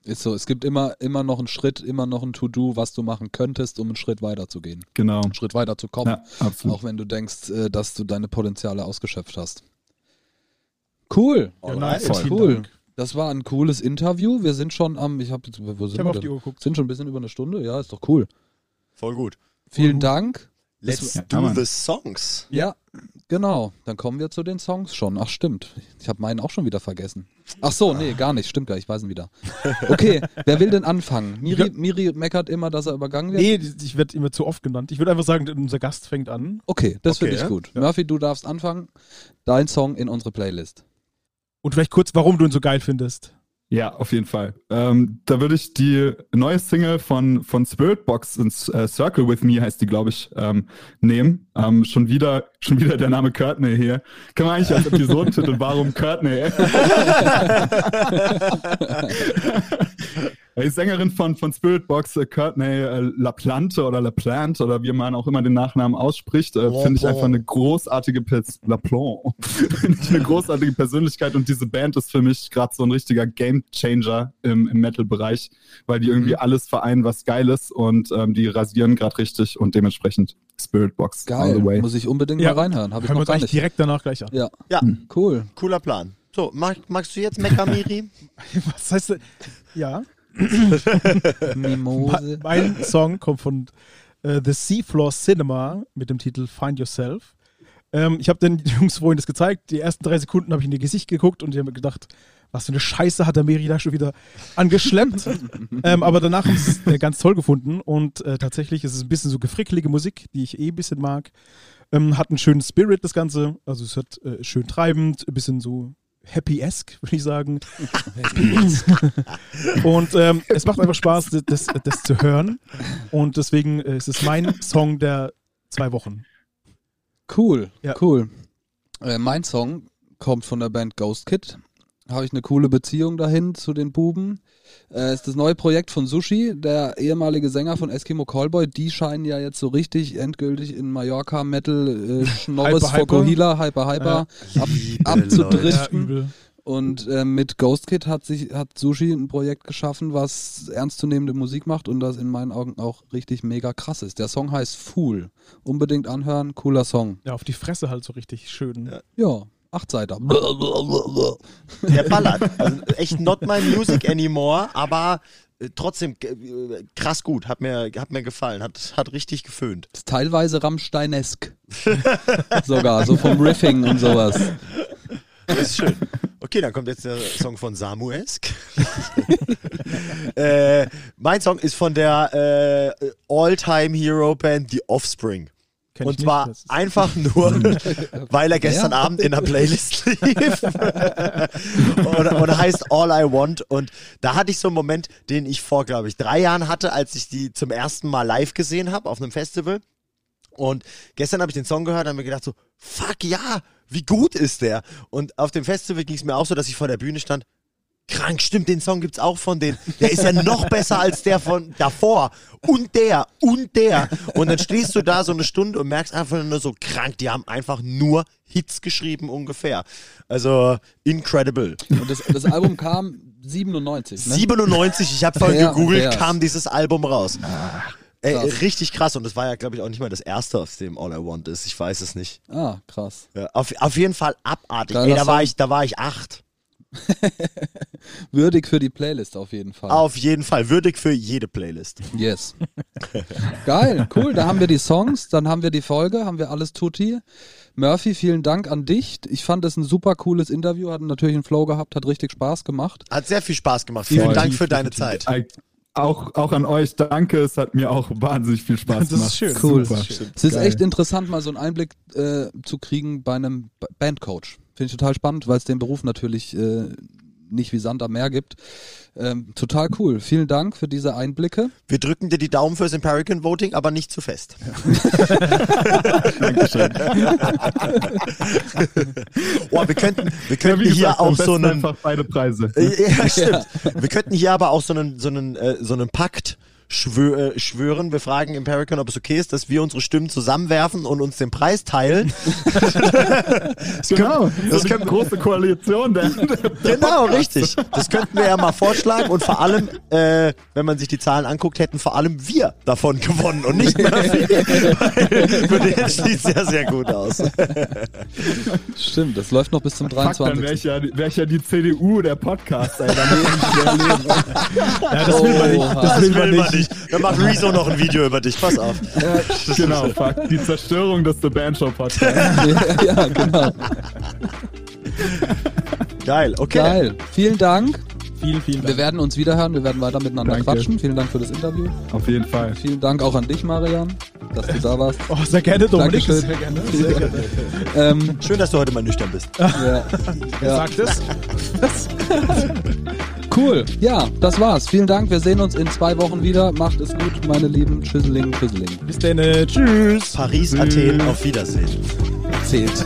Ist so, es gibt immer, immer noch einen Schritt, immer noch ein To-Do, was du machen könntest, um einen Schritt weiter zu gehen. Genau. Einen Schritt weiter zu kommen. Ja, absolut. Auch wenn du denkst, äh, dass du deine Potenziale ausgeschöpft hast. Cool. Ja, nice. Voll cool. Das war ein cooles Interview. Wir sind schon am, ich habe jetzt, wo sind Ich habe wir auf die denn? Uhr geguckt. Sind schon ein bisschen über eine Stunde. Ja, ist doch cool. Voll gut. Vielen Dank. Let's Ja, do the songs. Ja, genau. Dann kommen wir zu den Songs schon. Ach, stimmt. Ich habe meinen auch schon wieder vergessen. Ach so, nee, gar nicht. Stimmt gar nicht. Ich weiß ihn wieder. Okay, wer will denn anfangen? Miri, Miri meckert immer, dass er übergangen wird. Nee, ich werde immer zu oft genannt. Ich würde einfach sagen, unser Gast fängt an. Okay, das Okay, finde ich ja. gut. Murphy, du darfst anfangen. Dein Song in unsere Playlist. Und vielleicht kurz, warum du ihn so geil findest. Ja, auf jeden Fall. Ähm, da würde ich die neue Single von, von Spiritbox ins äh, Circle With Me heißt die, glaube ich, ähm, nehmen. Ähm, schon wieder, schon wieder der Name Courtney hier. Kann man eigentlich als Episodentitel, warum Courtney? Die Sängerin von, von Spiritbox, äh, Courtney äh, LaPlante oder LaPlante oder wie man auch immer den Nachnamen ausspricht, äh, finde ich einfach eine großartige Pers LaPlante. Finde ich eine großartige Persönlichkeit und diese Band ist für mich gerade so ein richtiger Gamechanger im, im Metal-Bereich, weil die irgendwie alles vereinen, was geil ist und ähm, die rasieren gerade richtig und dementsprechend Spiritbox all Geil. the way. Muss ich unbedingt Ja. mal reinhören. Habe ich noch gar nicht. direkt danach gleich an. Ja, Ja, cool. cooler Plan. So, mag, magst du jetzt Mekamiri? Was heißt das? Ja. Mimose. Mein Song kommt von äh, The Seafloor Cinema mit dem Titel Find Yourself. Ähm, ich habe den Jungs vorhin das gezeigt. Die ersten drei Sekunden habe ich in ihr Gesicht geguckt und die haben mir gedacht, was für eine Scheiße hat der Meri da schon wieder angeschleppt. ähm, aber danach haben sie es äh, ganz toll gefunden und äh, tatsächlich ist es ein bisschen so gefrickelige Musik, die ich eh ein bisschen mag. Ähm, hat einen schönen Spirit, das Ganze. Also es hat äh, schön treibend, ein bisschen so happy-esque, würde ich sagen. und ähm, es macht einfach Spaß, das, das, das zu hören. Und deswegen äh, ist es mein Song der zwei Wochen. Cool, Ja. cool. Äh, mein Song kommt von der Band Ghost Kid. Habe ich eine coole Beziehung dahin zu den Buben. Äh, ist das neue Projekt von Sushi, der ehemalige Sänger von Eskimo Callboy. Die scheinen ja jetzt so richtig endgültig in Mallorca Metal äh, Schnorris Hyper, hyper. Hyper ab, Liebe abzudriften. übel. Und äh, mit Ghost Kid hat sich hat Sushi ein Projekt geschaffen, was ernstzunehmende Musik macht und das in meinen Augen auch richtig mega krass ist. Der Song heißt Fool. Unbedingt anhören, cooler Song. Ja, auf die Fresse halt so richtig schön. Ja. Ja, acht Seiter. Der ballert. Also echt not my music anymore, aber äh, trotzdem äh, krass gut. Hat mir, hat mir gefallen. Hat, hat richtig geföhnt. Ist teilweise Rammsteinesk. Sogar, so vom Riffing und sowas. Ist schön. Okay, dann kommt jetzt der Song von Samuesk. äh, mein Song ist von der äh, All-Time-Hero-Band The Offspring. Kenn Und nicht, zwar ist- einfach nur, weil er gestern Ja. Abend in der Playlist lief. und, und heißt All I Want. Und da hatte ich so einen Moment, den ich vor, glaube ich, drei Jahren hatte, als ich die zum ersten Mal live gesehen habe auf einem Festival. Und gestern habe ich den Song gehört und habe mir gedacht so, fuck ja, wie gut ist der? Und auf dem Festival ging es mir auch so, dass ich vor der Bühne stand. Krank, stimmt, den Song gibt's auch von denen. Der ist ja noch besser als der von davor. Und der, und der. Und dann stehst du da so eine Stunde und merkst einfach nur so krank, die haben einfach nur Hits geschrieben ungefähr. Also incredible. Und das, das Album kam 97. Ne? 97, ich habe vorhin gegoogelt, ja. kam dieses Album raus. Ey, krass. richtig krass. Und das war ja, glaube ich, auch nicht mal das erste, aus dem All I Want ist. Ich weiß es nicht. Ah, krass. Ja, auf, auf jeden Fall abartig. Ey, da war ich, da war ich acht. Würdig für die Playlist auf jeden Fall. Auf jeden Fall würdig für jede Playlist. Yes. Geil, cool. Da haben wir die Songs, dann haben wir die Folge, haben wir alles tutti. Murphy, vielen Dank an dich. Ich fand es ein super cooles Interview, hat natürlich einen Flow gehabt, hat richtig Spaß gemacht. Hat sehr viel Spaß gemacht. Vielen Voll. Dank für deine Zeit. Äh, auch, auch an euch, danke. Es hat mir auch wahnsinnig viel Spaß Das ist gemacht. schön. Cool. Super. Es ist Geil. echt interessant, mal so einen Einblick äh, zu kriegen bei einem Bandcoach. Finde ich total spannend, weil es den Beruf natürlich äh, nicht wie Sand am Meer gibt. Ähm, total cool. Vielen Dank für diese Einblicke. Wir drücken dir die Daumen fürs Empirican Voting, aber nicht zu fest. Dankeschön. Oh, wir könnten, wir Ja, könnten hier gesagt, am auch so einen. einfach beide Preise. Ja, stimmt. Wir könnten hier aber auch so einen, so einen, äh, so einen Pakt schwö äh, schwören. Wir fragen Empirican, ob es okay ist, dass wir unsere Stimmen zusammenwerfen und uns den Preis teilen. Genau. das so die können- große Koalition. Der, Genau, richtig. Das könnten wir ja mal vorschlagen und vor allem, äh, wenn man sich die Zahlen anguckt, hätten vor allem wir davon gewonnen und nicht Murphy. Weil Für den sieht sehr, sehr gut aus. Stimmt, das läuft noch bis zum Fuck, dann 23. wäre ich, ja, wär ich ja die CDU der Podcast, ey. Da muss ich schwer leben. Ja, das will man nicht. Das will man nicht. Dann macht Rezo noch ein Video über dich. Pass auf. genau, fuck. Die Zerstörung des The Band Show Podcasts. ja, ja, genau. Geil, okay. Geil. Vielen Dank. Vielen, vielen Wir Dank. werden uns wiederhören. Wir werden weiter miteinander Danke. quatschen. Vielen Dank für das Interview. Auf jeden Fall. Vielen Dank auch an dich, Marian, dass du da warst. Oh, sehr gerne, Dominik. Dankeschön. Sehr gerne. Sehr gerne. Ähm, Schön, dass du heute mal nüchtern bist. ja. Ja. Sagt es. Cool. Ja, das war's. Vielen Dank. Wir sehen uns in zwei Wochen wieder. Macht es gut, meine lieben Tschüsseling, Tschüsseling. Bis dann. äh, Tschüss. Paris, Athen, auf Wiedersehen. Zählt.